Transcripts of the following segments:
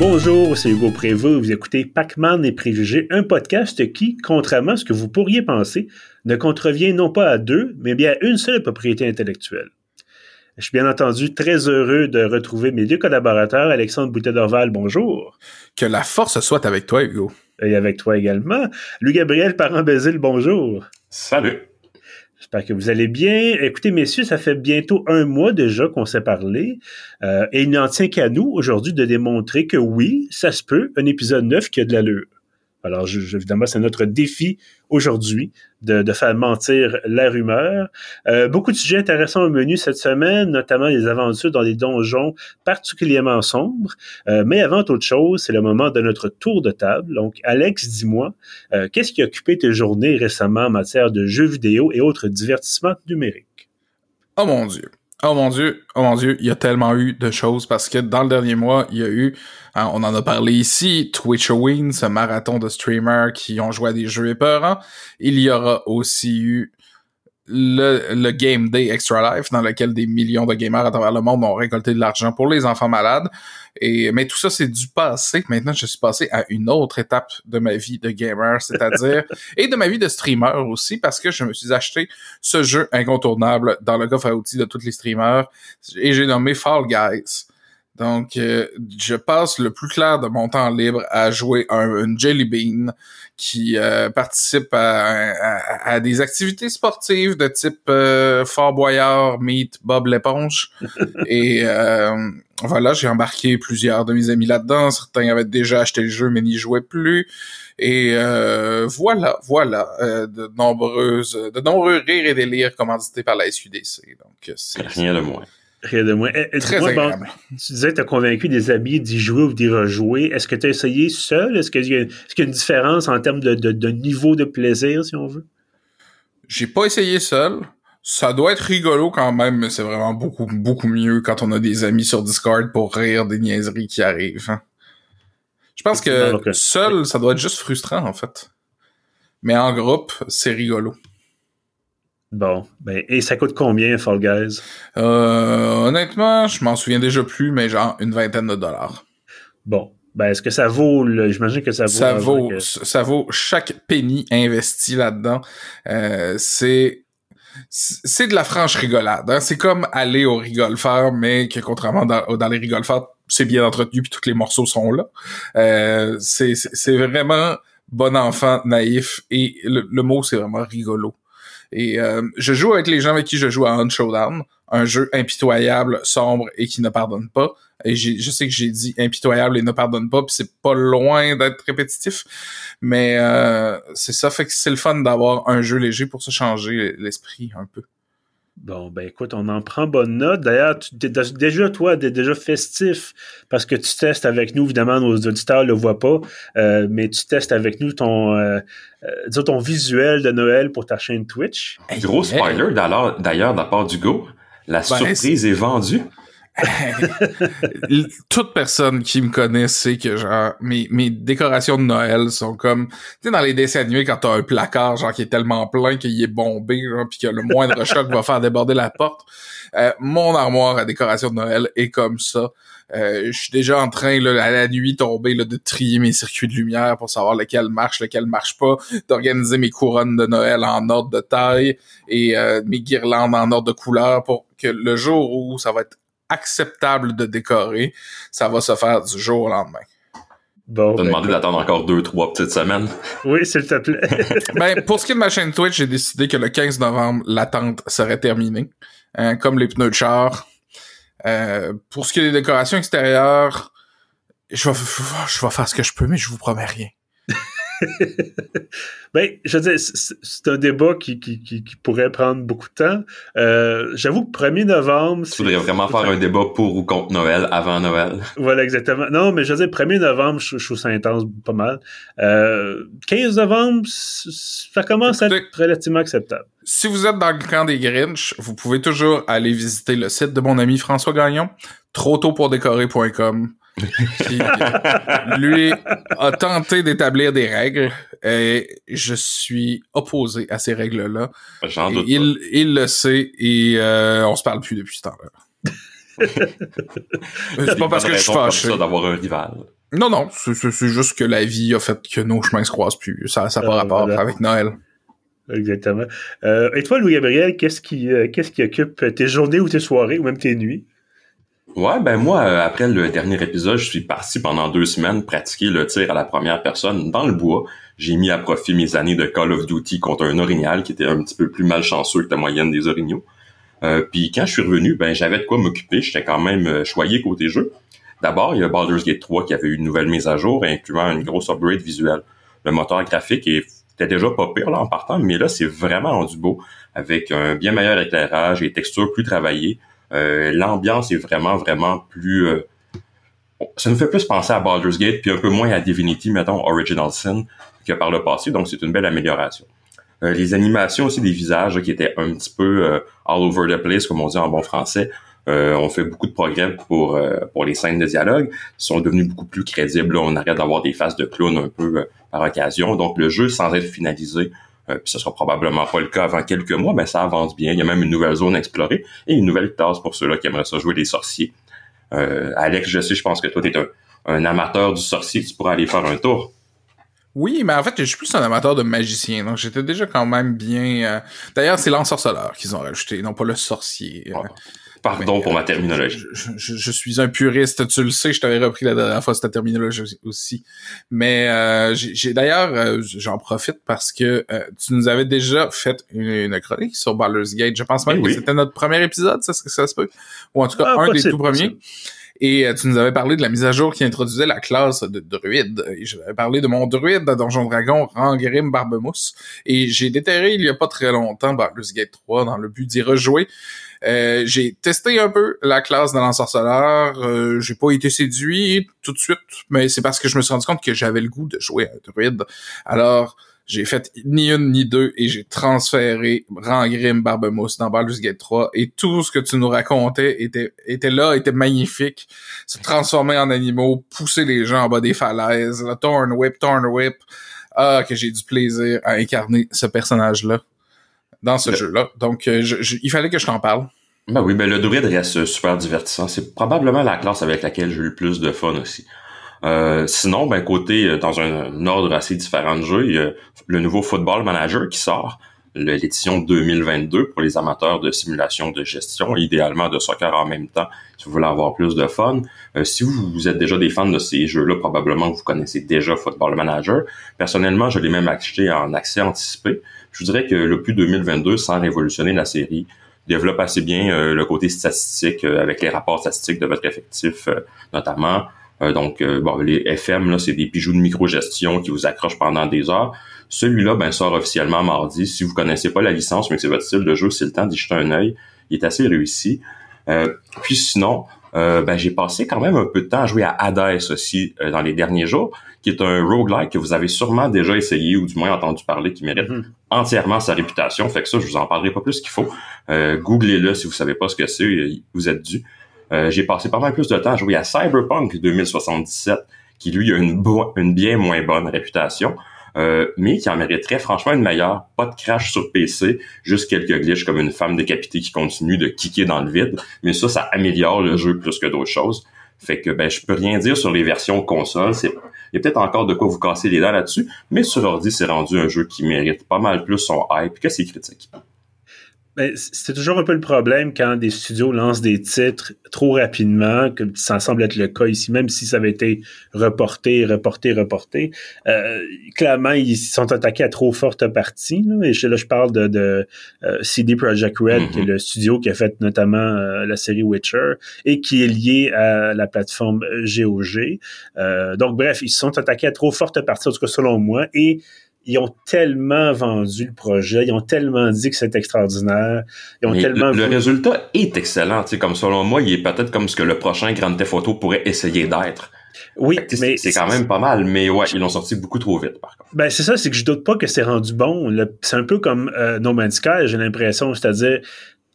Bonjour, c'est Hugo Prévost. Vous écoutez Pac-Man et Préjugés, un podcast qui, contrairement à ce que vous pourriez penser, ne contrevient non pas à deux, mais bien à une seule propriété intellectuelle. Je suis bien entendu très heureux de retrouver mes deux collaborateurs, Alexandre Boutet-Dorval, bonjour. Que la force soit avec toi, Hugo. Et avec toi également. Louis-Gabriel Parent-Bézil, bonjour. Salut. J'espère que vous allez bien. Écoutez, messieurs, ça fait bientôt un mois déjà qu'on s'est parlé. Euh, et il n'en tient qu'à nous aujourd'hui de démontrer que oui, ça se peut, un épisode neuf qui a de l'allure. Alors, je, évidemment, c'est notre défi aujourd'hui de, faire mentir la rumeur. Euh, beaucoup de sujets intéressants au menu cette semaine, notamment les aventures dans des donjons particulièrement sombres. Euh, mais avant toute chose, c'est le moment de notre tour de table. Donc, Alex, dis-moi, euh, qu'est-ce qui a occupé tes journées récemment en matière de jeux vidéo et autres divertissements numériques? Oh mon Dieu. Oh mon dieu, oh mon dieu, il y a tellement eu de choses parce que dans le dernier mois, il y a eu, hein, on en a parlé ici, Twitch Win, ce marathon de streamers qui ont joué à des jeux épeurants. Il y aura aussi eu le, le, Game Day Extra Life, dans lequel des millions de gamers à travers le monde ont récolté de l'argent pour les enfants malades. Et, mais tout ça, c'est du passé. Maintenant, je suis passé à une autre étape de ma vie de gamer, c'est-à-dire, et de ma vie de streamer aussi, parce que je me suis acheté ce jeu incontournable dans le coffre à outils de tous les streamers, et j'ai nommé Fall Guys. Donc, euh, je passe le plus clair de mon temps libre à jouer un, Jelly Bean qui euh, participe à, à, des activités sportives de type euh, Fort Boyard, Meet, Bob l'éponge. Et euh, voilà, j'ai embarqué plusieurs de mes amis là-dedans. Certains avaient déjà acheté le jeu mais n'y jouaient plus. Et voilà, voilà, de nombreuses, de nombreux rires et délires commandités par la SUDC. Donc, c'est rien de moins. Rien de moins. Eh, Très agréable. tu disais que tu as convaincu des amis d'y jouer ou d'y rejouer. Est-ce que tu as essayé seul? Est-ce qu'il y, a une différence en termes de, niveau de plaisir, si on veut? J'ai pas essayé seul. Ça doit être rigolo quand même, mais c'est vraiment beaucoup, beaucoup mieux quand on a des amis sur Discord pour rire des niaiseries qui arrivent. Hein. Je pense que seul, ça doit être juste frustrant, en fait. Mais en groupe, c'est rigolo. Bon, ben, et ça coûte combien, Fall Guys? Euh, honnêtement, je m'en souviens déjà plus, mais genre une vingtaine de dollars. Bon, ben, est-ce que ça vaut, j'imagine que ça vaut. Ça vaut, ça vaut chaque penny investi là-dedans. Euh, c'est, c'est de la franche rigolade. Hein? C'est comme aller au rigolfeur, mais que contrairement dans, dans les rigolfeurs, c'est bien entretenu puis tous les morceaux sont là. Euh, c'est, c'est vraiment bon enfant, naïf et le mot c'est vraiment rigolo. Et euh, je joue avec les gens avec qui je joue à Un Showdown, un jeu impitoyable, sombre et qui ne pardonne pas. Et je sais que j'ai dit impitoyable et ne pardonne pas, puis c'est pas loin d'être répétitif, mais euh, c'est ça fait que c'est le fun d'avoir un jeu léger pour se changer l'esprit un peu. Bon, ben écoute, on en prend bonne note. D'ailleurs, déjà, toi, t'es déjà festif parce que tu testes avec nous. Évidemment, nos auditeurs ne le voient pas, euh, mais tu testes avec nous ton, euh, euh ton visuel de Noël pour ta chaîne Twitch. Gros spoiler, d'ailleurs, de la part d'Hugo. La ben, surprise est vendue. Toute personne qui me connaît sait que genre mes, mes décorations de Noël sont comme tu sais dans les dessins animés quand t'as un placard genre qui est tellement plein qu'il est bombé genre puis que le moindre choc va faire déborder la porte euh, mon armoire à décoration de Noël est comme ça. Euh, je suis déjà en train là, à la nuit tombée là, de trier mes circuits de lumière pour savoir lequel marche lequel marche pas d'organiser mes couronnes de Noël en ordre de taille et euh, mes guirlandes en ordre de couleur pour que le jour où ça va être acceptable de décorer, ça va se faire du jour au lendemain. Bon, T'as demandé d'attendre encore deux, trois petites semaines. Oui, s'il te plaît. ben, pour ce qui est de ma chaîne Twitch, j'ai décidé que le 15 novembre, l'attente serait terminée. Hein, comme les pneus de char. Euh, pour ce qui est des décorations extérieures, je vais, je vais faire ce que je peux, mais je vous promets rien. ben, je veux dire, c'est un débat qui, qui, qui, pourrait prendre beaucoup de temps. Euh, J'avoue que 1er novembre... Tu voudrais vraiment faire un débat pour ou contre Noël avant Noël? Voilà, exactement. Non, mais je veux dire, 1er novembre, je, je trouve ça intense pas mal. Euh, 15 novembre, ça commence à être relativement acceptable. Si vous êtes dans le camp des Grinch, vous pouvez toujours aller visiter le site de mon ami François Gagnon, trop tôt pour décorer.com qui, lui a tenté d'établir des règles et je suis opposé à ces règles-là. Il, il le sait et euh, on se parle plus depuis ce temps-là. c'est pas parce que je suis fâché. d'avoir un rival. Non, non, c'est juste que la vie a fait que nos chemins se croisent plus. Ça n'a pas euh, rapport avec Noël. Exactement. Euh, et toi, Louis-Gabriel, qu'est-ce qui, euh, qu'est-ce qui occupe tes journées ou tes soirées ou même tes nuits? Ouais, ben moi, après le dernier épisode, je suis parti pendant deux semaines pratiquer le tir à la première personne dans le bois. J'ai mis à profit mes années de Call of Duty contre un orignal qui était un petit peu plus malchanceux que la moyenne des orignaux. puis quand je suis revenu, ben j'avais de quoi m'occuper. J'étais quand même choyé côté jeu. D'abord, il y a Baldur's Gate 3 qui avait eu une nouvelle mise à jour, incluant une grosse upgrade visuelle. Le moteur graphique était déjà pas pire là en partant, mais là, c'est vraiment rendu beau, avec un bien meilleur éclairage et textures plus travaillées. Euh, l'ambiance est vraiment, vraiment plus... Euh, ça nous fait plus penser à Baldur's Gate, puis un peu moins à Divinity, mettons, Original Sin, que par le passé, donc c'est une belle amélioration. Euh, les animations aussi des visages qui étaient un petit peu all over the place, comme on dit en bon français, euh, on fait beaucoup de progrès pour euh, pour les scènes de dialogue. Ils sont devenus beaucoup plus crédibles. On arrête d'avoir des faces de clown un peu euh, par occasion. Donc le jeu, sans être finalisé, puis ce sera probablement pas le cas avant quelques mois, mais ça avance bien. Il y a même une nouvelle zone à explorer et une nouvelle tasse pour ceux-là qui aimeraient ça jouer des sorciers. Alex, je sais, je pense que toi, tu es un, amateur du sorcier. Tu pourras aller faire un tour. Oui, mais en fait, je suis plus un amateur de magicien, donc j'étais déjà quand même bien... D'ailleurs, c'est l'ensorceleur qu'ils ont rajouté, non pas le sorcier. Ah. Pardon pour ma terminologie. Je, suis un puriste, tu le sais, je t'avais repris la dernière fois cette terminologie aussi. Mais euh, j'ai d'ailleurs, euh, j'en profite parce que euh, tu nous avais déjà fait une, chronique sur Baldur's Gate. Je pense même que c'était notre premier épisode, ça, ça se peut. Ou en tout cas, ah, un des tout premiers. Et tu nous avais parlé de la mise à jour qui introduisait la classe de druide. Et je avais parlé de mon druide de Donjon Dragon, Rangrim Barbemousse. Et j'ai déterré il y a pas très longtemps Baldur's Gate 3 dans le but d'y rejouer. Euh, j'ai testé un peu la classe de l'ensorceleur. Euh, j'ai pas été séduit tout de suite, mais c'est parce que je me suis rendu compte que j'avais le goût de jouer à un druide. Alors, j'ai fait ni une ni deux et j'ai transféré Rangrim Barbemousse dans Baldur's Gate 3 et tout ce que tu nous racontais était, était là, était magnifique. Se transformer en animaux, pousser les gens en bas des falaises, le Torn Whip, Torn Whip. Ah, que j'ai du plaisir à incarner ce personnage-là dans ce jeu-là. Donc, euh, il fallait que je t'en parle. Ben oui, ben le druide reste super divertissant. C'est probablement la classe avec laquelle j'ai eu le plus de fun aussi. Euh, sinon, ben côté euh, dans un, ordre assez différent de jeu, il y a le nouveau Football Manager qui sort, l'édition 2022 pour les amateurs de simulation de gestion, idéalement de soccer en même temps, si vous voulez avoir plus de fun. si vous, vous, êtes déjà des fans de ces jeux-là, probablement vous connaissez déjà Football Manager. Personnellement, je l'ai même acheté en accès anticipé je dirais que le plus 2022, sans révolutionner la série, développe assez bien euh, le côté statistique euh, avec les rapports statistiques de votre effectif euh, notamment. donc, bon, les FM, là, c'est des bijoux de micro-gestion qui vous accrochent pendant des heures. Celui-là, ben, sort officiellement mardi. Si vous connaissez pas la licence, mais que c'est votre style de jeu, c'est le temps d'y jeter un œil. Il est assez réussi. puis sinon, ben, j'ai passé quand même un peu de temps à jouer à Hades aussi dans les derniers jours qui est un roguelike que vous avez sûrement déjà essayé ou du moins entendu parler, qui mérite mhm. entièrement sa réputation. Fait que ça, je vous en parlerai pas plus qu'il faut. Euh, Googlez-le si vous savez pas ce que c'est, euh, vous êtes dû. Euh, j'ai passé pas mal plus de temps à jouer à Cyberpunk 2077, qui lui a une, une bien moins bonne réputation. Euh, mais qui en mériterait franchement une meilleure. Pas de crash sur PC, juste quelques glitches comme une femme décapitée qui continue de kicker dans le vide. Mais ça, ça améliore le jeu plus que d'autres choses. Fait que ben je peux rien dire sur les versions console. C'est il y a peut-être encore de quoi vous casser les dents là-dessus, mais sur ordi, c'est rendu un jeu qui mérite pas mal plus son hype que ses critiques. Ben, c'est toujours un peu le problème quand des studios lancent des titres trop rapidement, que ça semble être le cas ici, même si ça avait été reporté, reporté, reporté. Euh, clairement, ils sont attaqués à trop forte partie. Là, et je, là, je parle de, de euh, CD Projekt Red, qui est mm-hmm. le studio qui a fait notamment euh, la série Witcher et qui est lié à la plateforme GOG. donc, bref, ils se sont attaqués à trop forte partie, en tout cas selon moi, et ils ont tellement vendu le projet, ils ont tellement dit que c'est extraordinaire, ils ont tellement... Le, résultat est excellent, tu sais, comme selon moi, il est peut-être comme ce que le prochain Grand Theft Auto pourrait essayer d'être. Oui, mais c'est quand même pas mal, mais ouais, ils l'ont sorti beaucoup trop vite, par contre. Ben c'est ça, c'est que je doute pas que c'est rendu bon. C'est un peu comme euh, No Man's Sky, j'ai l'impression, c'est-à-dire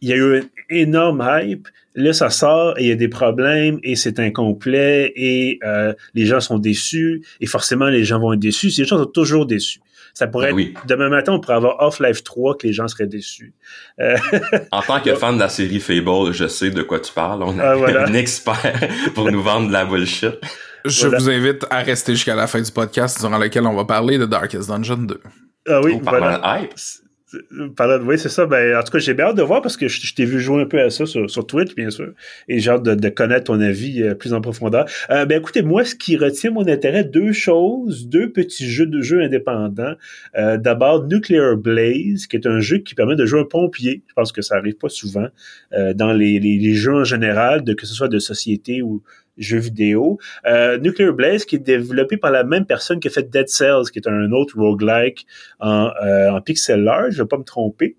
il y a eu un énorme hype, là ça sort et il y a des problèmes et c'est incomplet et euh, les gens sont déçus et forcément les gens vont être déçus. Les gens sont toujours déçus. Ça pourrait ben être, demain matin, on pourrait avoir Off-Life 3 que les gens seraient déçus. Euh, en tant que fan de la série Fable, je sais de quoi tu parles. On a ah, un expert pour nous vendre de la bullshit. Je vous invite à rester jusqu'à la fin du podcast durant lequel on va parler de Darkest Dungeon 2. Ah oui, voilà. Oui, c'est ça. Ben, en tout cas, j'ai bien hâte de voir parce que je, t'ai vu jouer un peu à ça sur, sur Twitch, bien sûr. Et j'ai hâte de, connaître ton avis euh, plus en profondeur. Euh, ben, écoutez, moi, ce qui retient mon intérêt, deux choses, deux petits jeux de jeux indépendants. Euh, d'abord, Nuclear Blaze, qui est un jeu qui permet de jouer un pompier. Je pense que ça arrive pas souvent dans les, les, jeux en général, que ce soit de société ou, jeux vidéo. Euh, Nuclear Blaze, qui est développé par la même personne qui a fait Dead Cells, qui est un autre roguelike en, euh, en pixel art, je ne vais pas me tromper.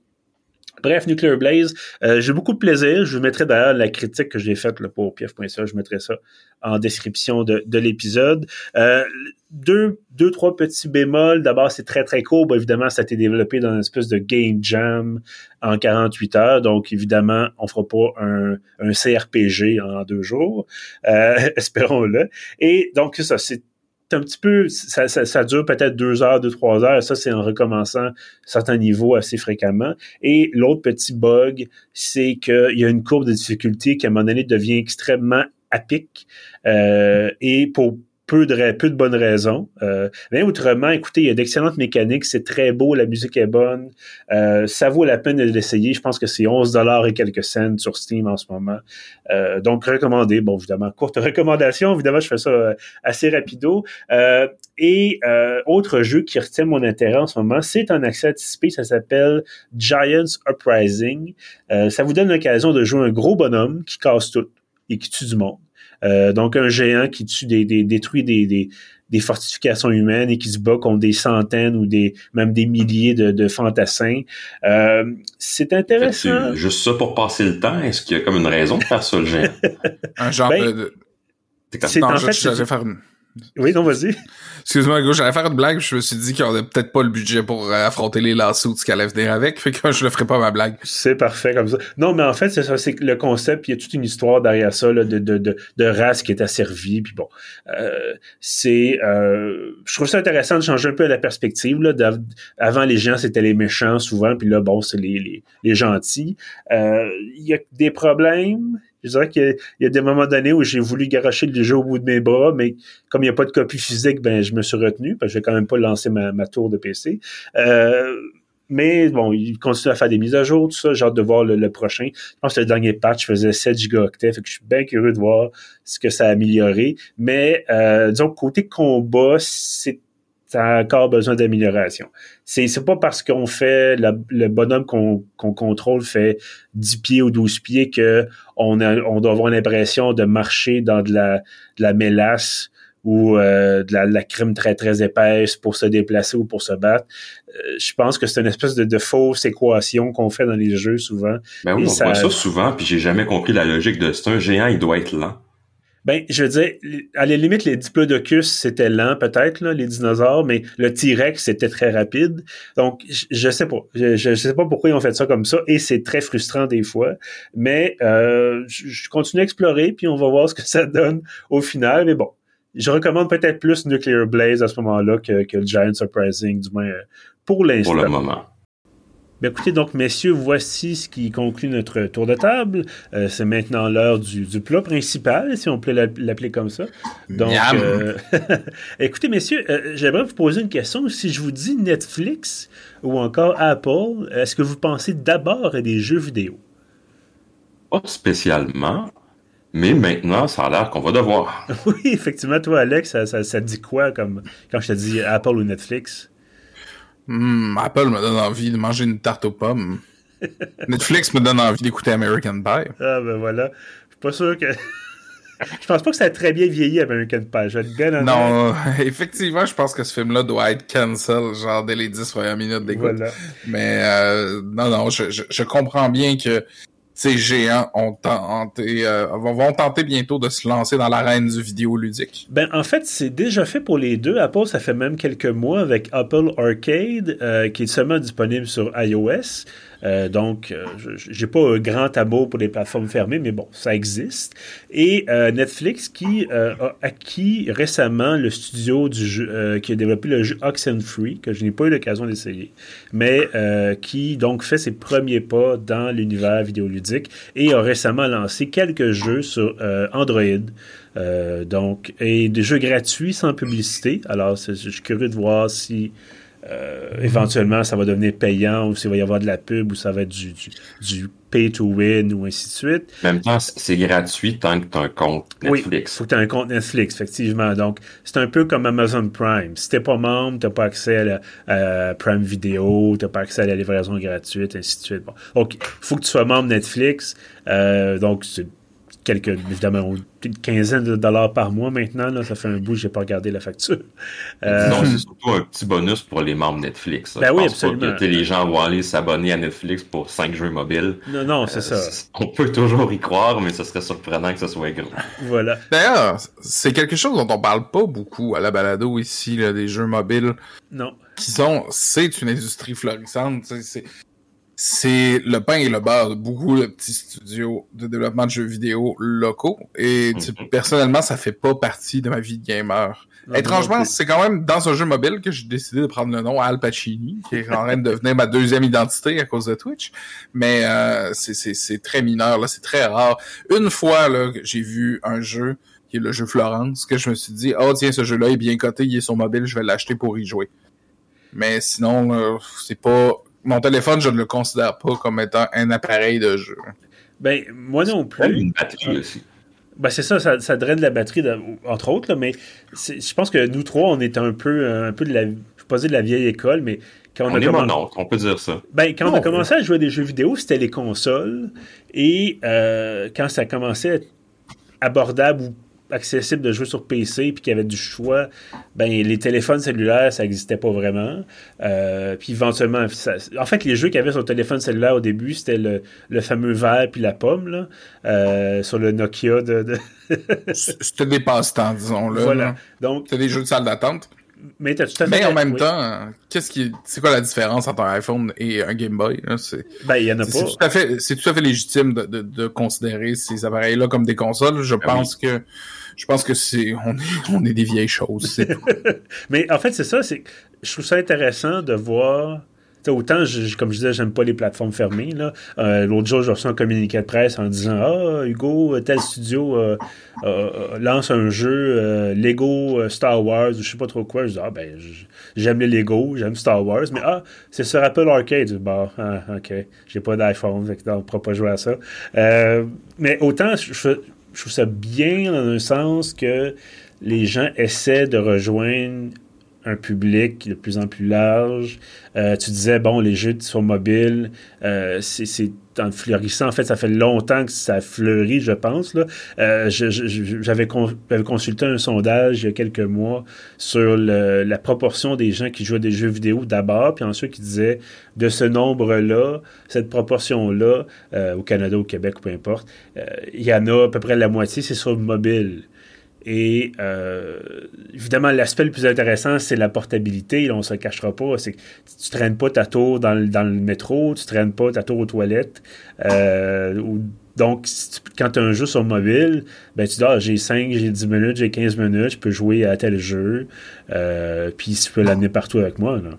Bref, Nuclear Blaze, euh, j'ai beaucoup de plaisir. Je vous mettrai d'ailleurs la critique que j'ai faite pour pief.ca, je mettrai ça en description de, de l'épisode. Euh, deux, deux, trois petits bémols. D'abord, c'est très, très court. évidemment, ça a été développé dans une espèce de game jam en 48 heures. Donc, évidemment, on fera pas un, un CRPG en deux jours. Euh, espérons-le. Et donc, ça, c'est un petit peu, ça, ça, dure peut-être deux heures, deux, trois heures. Ça, c'est en recommençant certains niveaux assez fréquemment. Et l'autre petit bug, c'est qu'il y a une courbe de difficulté qui, à un moment donné, devient extrêmement pic. Euh, et pour peu de, bonnes raisons. Euh, mais autrement, écoutez, il y a d'excellentes mécaniques, c'est très beau, la musique est bonne, euh, ça vaut la peine de l'essayer. Je pense que c'est 11 dollars et quelques cents sur Steam en ce moment. Euh, donc, recommandé. Bon, évidemment, courte recommandation. Évidemment, je fais ça assez rapido. Et autre jeu qui retient mon intérêt en ce moment, c'est un accès anticipé, ça s'appelle Giants Uprising. ça vous donne l'occasion de jouer un gros bonhomme qui casse tout et qui tue du monde. Euh, donc, un géant qui tue des, détruit des, des, fortifications humaines et qui se bat contre des centaines ou des même des milliers de, de fantassins. Euh, c'est intéressant. Juste ça pour passer le temps, est-ce qu'il y a comme une raison de faire ça, le géant? un genre ben, de... C'est en fait, je, faire oui, non, vas-y. Excuse-moi, j'allais faire une blague, je me suis dit qu'on n'a peut-être pas le budget pour euh, affronter les lassos qu'elle allait venir avec, fait que je le ferai pas ma blague. C'est parfait comme ça. Non, mais en fait, c'est ça, c'est le concept, il y a toute une histoire derrière ça, là, de, de, de, de, race qui est asservie, puis bon. Euh, c'est... Euh, je trouve ça intéressant de changer un peu la perspective, là. Avant, les gens, c'était les méchants, souvent, puis là, bon, c'est les, les, les gentils. Euh, il y a des problèmes, je dirais qu'il y, a des moments donnés où j'ai voulu garocher le jeu au bout de mes bras, mais comme il n'y a pas de copie physique, ben je me suis retenu, parce que j'ai quand même pas lancé ma, tour de PC. Euh, mais bon, il continue à faire des mises à jour, tout ça. J'ai hâte de voir le, prochain. Je pense que le dernier patch faisait 7 gigaoctets, fait que je suis bien curieux de voir ce que ça a amélioré. Mais euh, disons, côté combat, c'est ça a encore besoin d'amélioration. C'est, c'est pas parce qu'on fait le bonhomme qu'on, qu'on contrôle fait 10 pieds ou 12 pieds que on, a, on doit avoir l'impression de marcher dans de la, de la mélasse ou euh, de, la, la, crème très très épaisse pour se déplacer ou pour se battre. Euh, je pense que c'est une espèce de, de, fausse équation qu'on fait dans les jeux souvent. Ben oui, on ça... voit ça souvent, puis j'ai jamais compris la logique de c'est un géant, il doit être lent. Ben, je veux dire, à la limite, les diplodocus, c'était lent peut-être, les dinosaures, mais le T-Rex, c'était très rapide. Donc, je, je sais pas. Je, je, sais pas pourquoi ils ont fait ça comme ça, et c'est très frustrant des fois. Mais euh, je, continue à explorer, puis on va voir ce que ça donne au final. Mais bon, je recommande peut-être plus Nuclear Blaze à ce moment-là que, que Giant Surprising, du moins euh, pour l'instant. Pour le moment. Bien, écoutez, donc, messieurs, voici ce qui conclut notre tour de table. Euh, c'est maintenant l'heure du, du, plat principal, si on peut l'appeler comme ça. Donc, euh, écoutez, messieurs, euh, j'aimerais vous poser une question. Si je vous dis Netflix ou encore Apple, est-ce que vous pensez d'abord à des jeux vidéo? Pas spécialement. Mais maintenant, ça a l'air qu'on va devoir. oui, effectivement, toi, Alex, ça, ça, ça dit quoi comme quand je te dis Apple ou Netflix? Hmm, Apple me donne envie de manger une tarte aux pommes. Netflix me donne envie d'écouter American Pie. Ah ben voilà. Je suis pas sûr que. je pense pas que ça a très bien vieilli American Pie. Je bien Non, effectivement, je pense que ce film-là doit être cancel, genre dès les 10 premières minutes d'écoute. Voilà. Mais euh, non, non, je, je, comprends bien que ces géants euh, vont tenter bientôt de se lancer dans l'arène du vidéoludique. Ben, en fait, c'est déjà fait pour les deux. Apple, ça fait même quelques mois avec Apple Arcade, euh, qui est seulement disponible sur iOS. Euh, donc, euh, j'ai pas un grand amour pour les plateformes fermées, mais bon, ça existe. Et euh, Netflix qui a acquis récemment le studio du jeu, qui a développé le jeu Oxenfree, que je n'ai pas eu l'occasion d'essayer, mais qui donc fait ses premiers pas dans l'univers vidéoludique et a récemment lancé quelques jeux sur Android. donc, et des jeux gratuits sans publicité. Alors, je suis curieux de voir si euh, éventuellement, ça va devenir payant ou s'il va y avoir de la pub ou ça va être du, du, pay to win ou ainsi de suite. En même temps, c'est gratuit tant que tu as un compte Netflix. Oui, faut que tu aies un compte Netflix, effectivement. Donc, c'est un peu comme Amazon Prime. Si t'es pas membre, t'as pas accès à, la, Prime Video, t'as pas accès à la livraison gratuite, ainsi de suite. Bon. Donc, faut que tu sois membre Netflix. Euh, donc, c'est quelques, évidemment, une quinzaine de dollars par mois maintenant. Là, ça fait un bout, j'ai pas regardé la facture. Euh, non, c'est surtout un petit bonus pour les membres Netflix. Ben oui, absolument. que les gens vont aller s'abonner à Netflix pour 5 jeux mobiles. Non, non, c'est ça. Euh, on peut toujours y croire, mais ce serait surprenant que ce soit gros. Voilà. D'ailleurs, c'est quelque chose dont on parle pas beaucoup à la balado ici, là, des jeux mobiles. Non. Qui sont, c'est une industrie florissante. C'est, c'est le pain et le beurre de beaucoup de petits studios de développement de jeux vidéo locaux. Et mhm. personnellement, ça fait pas partie de ma vie de gamer. Étrangement, c'est quand même dans un jeu mobile que j'ai décidé de prendre le nom Al Pacini, qui est en train de devenir ma deuxième identité à cause de Twitch. Mais euh, c'est très mineur, là, c'est très rare. Une fois là, j'ai vu un jeu qui est le jeu Florence, que je me suis dit, oh tiens, ce jeu-là est bien coté, il est sur mobile, je vais l'acheter pour y jouer. Mais sinon, euh, c'est pas mon téléphone, je ne le considère pas comme étant un appareil de jeu. Ben, moi non plus. une batterie aussi. Ben, c'est ça, ça, draine la batterie, entre autres, mais je pense que nous trois, on est un peu, un peu de la, je pas dire de la vieille école, mais quand on, a commencé... on peut dire ça. Ben, quand on a commencé à jouer à des jeux vidéo, c'était les consoles, et euh, quand ça commençait à être abordable ou accessible de jouer sur PC puis qu'il y avait du choix, ben les téléphones cellulaires, ça n'existait pas vraiment. Euh, puis éventuellement, en fait, les jeux qu'il y avait sur le téléphone cellulaire au début, c'était le, le, fameux verre puis la pomme, là, euh, sur le Nokia de... c'était des passe-temps, disons-le. Voilà. Donc... C'était des jeux de salle d'attente. Mais, mais en même temps, qu'est-ce qui, c'est quoi la différence entre un iPhone et un Game Boy C'est, ben il y en a pas. C'est tout à fait, c'est tout à fait légitime de, de, de considérer ces appareils-là comme des consoles. Je ben pense que je pense que c'est on est, on est des vieilles choses. Mais en fait, c'est ça. C'est, je trouve ça intéressant de voir. autant, comme je disais, j'aime pas les plateformes fermées. Euh, l'autre jour, j'ai reçu un communiqué de presse en disant Ah, Hugo, tel studio euh, euh, lance un jeu Lego Star Wars, je sais pas trop quoi. Je dis Ah, ben, j'aime les Lego, j'aime Star Wars, mais ah, c'est sur Apple Arcade. Bon, ah, ok, j'ai pas d'iPhone, donc on pourra pas jouer à ça. mais autant, je, je trouve ça bien dans un sens que les gens essaient de rejoindre un public de plus en plus large. Euh, tu disais, bon, les jeux sur mobile, euh, c'est en fleurissant. En fait, ça fait longtemps que ça fleurit, je pense. Euh, J'avais consulté un sondage il y a quelques mois sur la proportion des gens qui jouent à des jeux vidéo d'abord, puis ensuite qui disaient, de ce nombre-là, cette proportion-là, euh, au Canada, au Québec, peu importe, il y en a à peu près la moitié, c'est sur le mobile. Et euh, évidemment, l'aspect le plus intéressant, c'est la portabilité. on ne se cachera pas. C'est que tu traînes pas ta tour dans le, dans le métro, tu traînes pas ta tour aux toilettes. Euh, donc, quand tu as un jeu sur mobile, ben, tu dis, ah, j'ai 5, j'ai 10 minutes, j'ai 15 minutes, je peux jouer à tel jeu. Euh, puis tu peux l'amener partout avec moi. Là.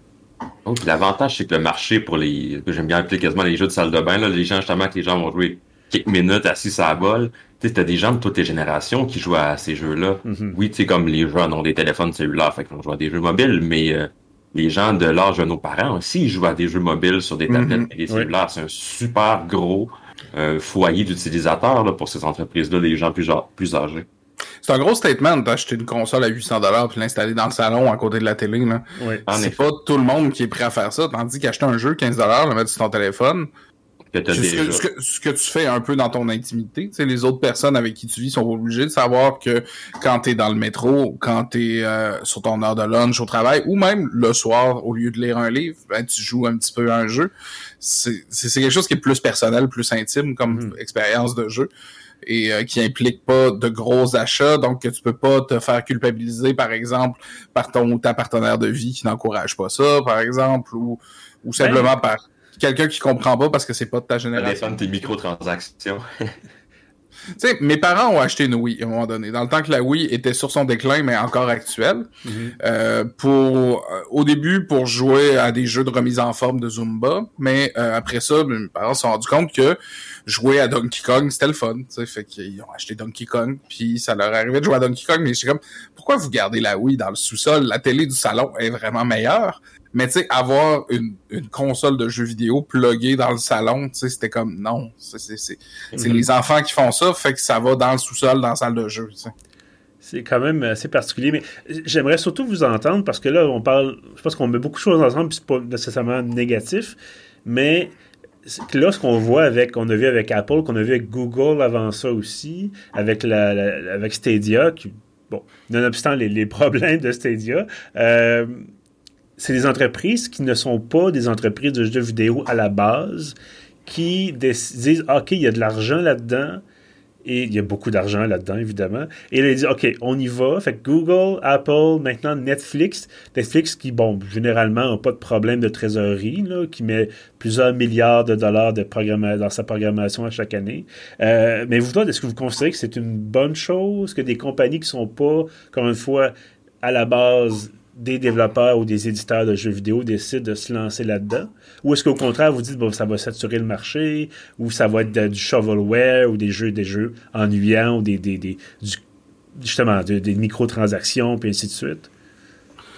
Oh, l'avantage, c'est que le marché pour les. J'aime bien appeler quasiment les jeux de salle de bain, là, les gens, justement, que les gens vont jouer quelques minutes assis à la bol, tu as des gens de toutes les générations qui jouent à ces jeux-là. Mm-hmm. Oui, tu sais, comme les jeunes ont des téléphones cellulaires, fait qu'on joue à des jeux mobiles, mais euh, les gens de l'âge de nos parents aussi jouent à des jeux mobiles sur des mm-hmm. tablettes et des cellulaires. C'est un super gros euh, foyer d'utilisateurs pour ces entreprises-là, des gens plus, plus âgés. C'est un gros statement d'acheter une console à 800 dollars puis l'installer dans le salon à côté de la télé. Là. C'est pas tout le monde qui est prêt à faire ça. Tandis qu'acheter un jeu 15 dollars, le mettre sur ton téléphone, ce, que, tu fais un peu dans ton intimité. Tu sais, les autres personnes avec qui tu vis sont obligées de savoir que quand tu es dans le métro, quand tu es euh, sur ton heure de lunch au travail, ou même le soir, au lieu de lire un livre, ben, tu joues un petit peu à un jeu. C'est quelque chose qui est plus personnel, plus intime comme hmm. expérience de jeu et euh, qui implique pas de gros achats, donc que tu peux pas te faire culpabiliser, par exemple, par ton ou ta partenaire de vie qui n'encourage pas ça, par exemple, ou, ou simplement ben, par quelqu'un qui comprend pas parce que c'est pas de ta génération. Ça tes microtransactions. Tu sais, mes parents ont acheté une Wii à un moment donné, dans le temps que la Wii était sur son déclin, mais encore actuelle. Mhm. euh, pour euh, au début pour jouer à des jeux de remise en forme de Zumba, mais euh, après ça, mes parents se sont rendus compte que jouer à Donkey Kong c'était le fun, tu sais, fait qu'ils ont acheté Donkey Kong, puis ça leur arrivait de jouer à Donkey Kong, mais j'étais comme pourquoi vous gardez la Wii dans le sous-sol, la télé du salon est vraiment meilleure. Mais tu sais, avoir une, une console de jeux vidéo pluguée dans le salon, tu sais, c'était comme non, c'est Mhm. les enfants qui font ça, fait que ça va dans le sous-sol, dans la salle de jeu. C'est quand même assez particulier, mais j'aimerais surtout vous entendre parce que là, on parle, je pense qu'on met beaucoup de choses ensemble, puis c'est pas nécessairement négatif, mais là, ce qu'on voit avec, qu'on a vu avec Apple, qu'on a vu avec Google avant ça aussi, avec la, la- avec Stadia, qui, bon, nonobstant les, les problèmes de Stadia, euh, c'est des entreprises qui ne sont pas des entreprises de jeux vidéo à la base, qui disent, OK, il y a de l'argent là-dedans, et il y a beaucoup d'argent là-dedans, évidemment. Et là, il dit, OK, on y va. Fait que Google, Apple, maintenant Netflix. Netflix qui, bon, généralement, n'a pas de problème de trésorerie, là, qui met plusieurs milliards de dollars de dans sa programmation à chaque année. Euh, mais vous, est-ce que vous considérez que c'est une bonne chose que des compagnies qui sont pas, encore une fois, à la base des développeurs ou des éditeurs de jeux vidéo décident de se lancer là-dedans? Ou est-ce qu'au contraire, vous dites, bon, ça va saturer le marché, ou ça va être de- du shovelware, ou des jeux, des jeux ennuyants, ou des, des, des- du- justement, de- des microtransactions, puis ainsi de suite?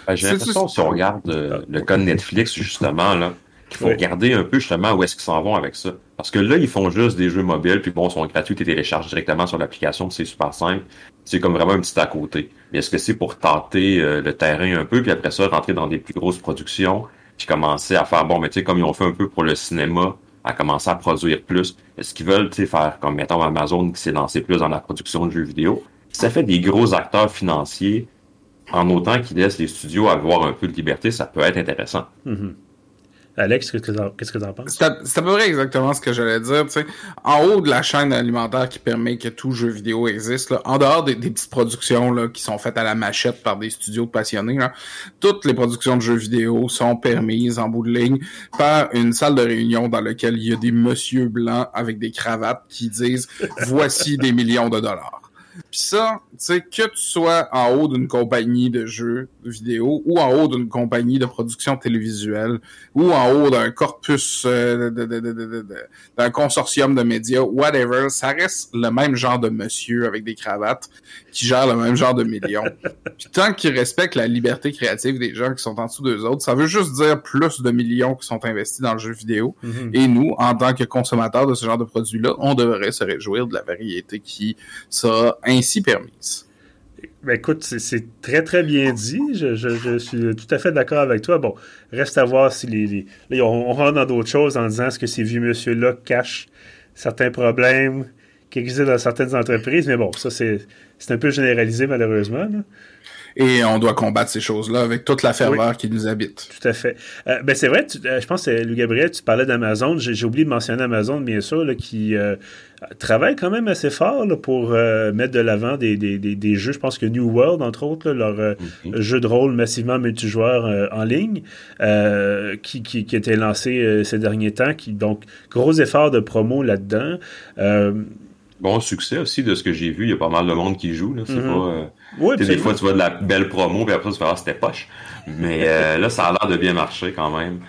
Ben, J'ai l'impression, si on regarde euh, le cas de Netflix, justement, là, qu'il faut Oui. regarder un peu justement où est-ce qu'ils s'en vont avec ça. Parce que là, ils font juste des jeux mobiles, puis bon, ils sont gratuits, tu télécharges directement sur l'application, puis c'est super simple. C'est comme vraiment un petit à côté. Mais est-ce que c'est pour tenter euh, le terrain un peu, puis après ça, rentrer dans des plus grosses productions, puis commencer à faire, bon, mais tu sais, comme ils ont fait un peu pour le cinéma, à commencer à produire plus. Est-ce qu'ils veulent, tu sais, faire comme, mettons, Amazon qui s'est lancé plus dans la production de jeux vidéo? Ça fait des gros acteurs financiers en autant qu'ils laissent les studios avoir un peu de liberté, ça peut être intéressant. Mhm. Alex, qu'est-ce que tu en penses? C'est à, peu près exactement ce que j'allais dire. tu sais. En haut de la chaîne alimentaire qui permet que tout jeu vidéo existe, là, en dehors des, petites productions là, qui sont faites à la machette par des studios de passionnés, là, toutes les productions de jeux vidéo sont permises en bout de ligne par une salle de réunion dans laquelle il y a des monsieur blancs avec des cravates qui disent voici des millions de dollars. Puis ça, tu sais, que tu sois en haut d'une compagnie de jeux vidéo ou en haut d'une compagnie de production télévisuelle ou en haut d'un corpus, euh, d'un consortium de médias, whatever, ça reste le même genre de monsieur avec des cravates qui gère le même genre de millions. Puis tant qu'ils respectent la liberté créative des gens qui sont en dessous d'eux autres, ça veut juste dire plus de millions qui sont investis dans le jeu vidéo. Mhm. Et nous, en tant que consommateurs de ce genre de produits-là, on devrait se réjouir de la variété qui sera ainsi permise. Ben écoute, c'est- très très bien dit. Je, je- suis tout à fait d'accord avec toi. Bon, reste à voir si les. là, on, rentre dans d'autres choses en disant est-ce que ces vieux monsieur-là cachent certains problèmes qui existent dans certaines entreprises? Mais bon, ça, c'est un peu généralisé, malheureusement. Et on doit combattre ces choses-là avec toute la ferveur qui nous habite. Tout à fait. Euh, ben c'est vrai, tu- euh, je pense que Louis Gabriel, tu parlais d'Amazon. J'ai j'ai oublié de mentionner Amazon, bien sûr, là, qui euh, travaille quand même assez fort là, pour euh, mettre de l'avant des, des, des, des jeux. Je pense que New World, entre autres, là, leur euh, Mhm. jeu de rôle massivement multijoueur euh, en ligne, euh, qui, qui, qui a été lancé euh, ces derniers temps. Qui, donc, gros effort de promo là-dedans. Bon succès aussi de ce que j'ai vu, il y a pas mal de monde qui joue. Là. C'est Mhm. pas, euh, oui, tu des fois, tu vois de la belle promo, puis après, tu fais ah, c'était poche. Mais euh, là, ça a l'air de bien marcher quand même.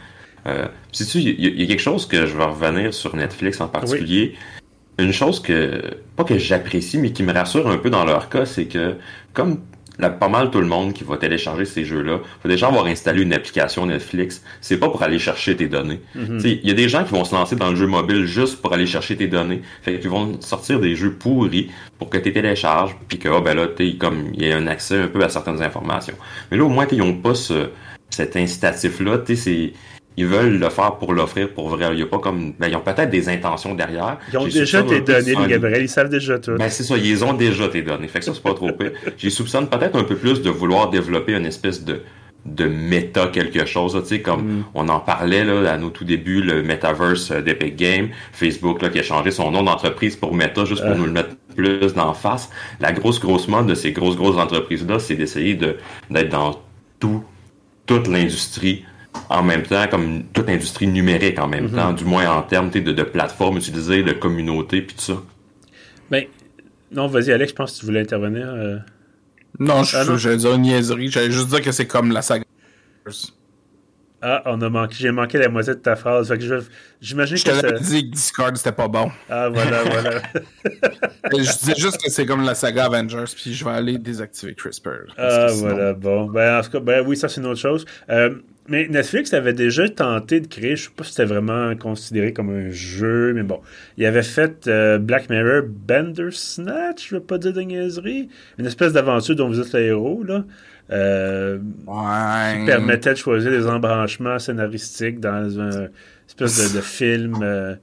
Euh, il y, a- il y a quelque chose que je vais revenir sur Netflix en particulier. Une chose que, pas que j'apprécie, mais qui me rassure un peu dans leur cas, c'est que, comme la- pas mal tout le monde qui va télécharger ces jeux-là, faut déjà avoir installé une application Netflix. C'est pas pour aller chercher tes données. Sais, Il y a des gens qui vont se lancer dans le jeu mobile juste pour aller chercher tes données. Fait qu'ils vont sortir des jeux pourris pour que tu télécharges, puis que ah, ben là, t'es comme il y a un accès un peu à certaines informations. Mais là, au moins, ils n'ont pas ce, cet incitatif-là. tu sais, c'est- Ils veulent le faire pour l'offrir pour vrai. Il y a pas comme. Ben, ils ont peut-être des intentions derrière. Ils ont déjà tes peu données, Louis Gabriel. Ils savent déjà tout. ben, c'est ça, ils ont déjà tes données. Fait que ça, c'est pas trop pire. J'ai soupçonne peut-être un peu plus de vouloir développer une espèce de, de méta quelque chose, tu sais, comme Mm. on en parlait, là, à nos tout débuts, le metaverse euh, d'Epic Game, Facebook, là, qui a changé son nom d'entreprise pour Meta, juste pour Ah. nous le mettre plus d'en face. La grosse, grosse mode de ces grosses, grosses entreprises-là, c'est d'essayer de, d'être dans tout, toute l'industrie en même temps, comme toute l'industrie numérique en même Mhm. temps, du moins en termes de, de plateformes utilisées, de communautés, puis tout ça. Ben, non, vas-y, Alex, je pense que tu voulais intervenir. Euh... Non, je, j'allais dire une niaiserie. J'allais juste dire que c'est comme la saga. Ah, on a manqué, j'ai manqué la moitié de ta phrase. Fait que je, j'imagine je que dit que Discord c'était pas bon. Ah, voilà, voilà. je disais juste que c'est comme la saga Avengers, puis je vais aller désactiver CRISPR. Ah, voilà, bon. Ben, en tout cas, ben oui, ça c'est une autre chose. Euh, mais Netflix avait déjà tenté de créer, je sais pas si c'était vraiment considéré comme un jeu, mais bon. Il avait fait euh, Black Mirror Bandersnatch, je veux pas dire de niaiserie. Une espèce d'aventure dont vous êtes le héros, là. Euh, qui permettait de choisir des embranchements scénaristiques dans un espèce de, film. Euh,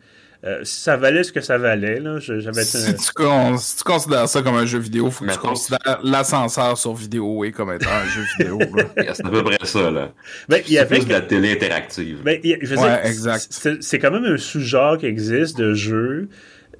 euh, ça valait ce que ça valait. Là. J'avais si, tu considères ça comme un jeu vidéo, faut que tu considères l'ascenseur sur vidéo et comme étant un jeu vidéo. c'est à peu près ça. Là. Ben, il y avait plus de la télé interactive. Ben, ouais, exact. C'est quand même un sous-genre qui existe de jeu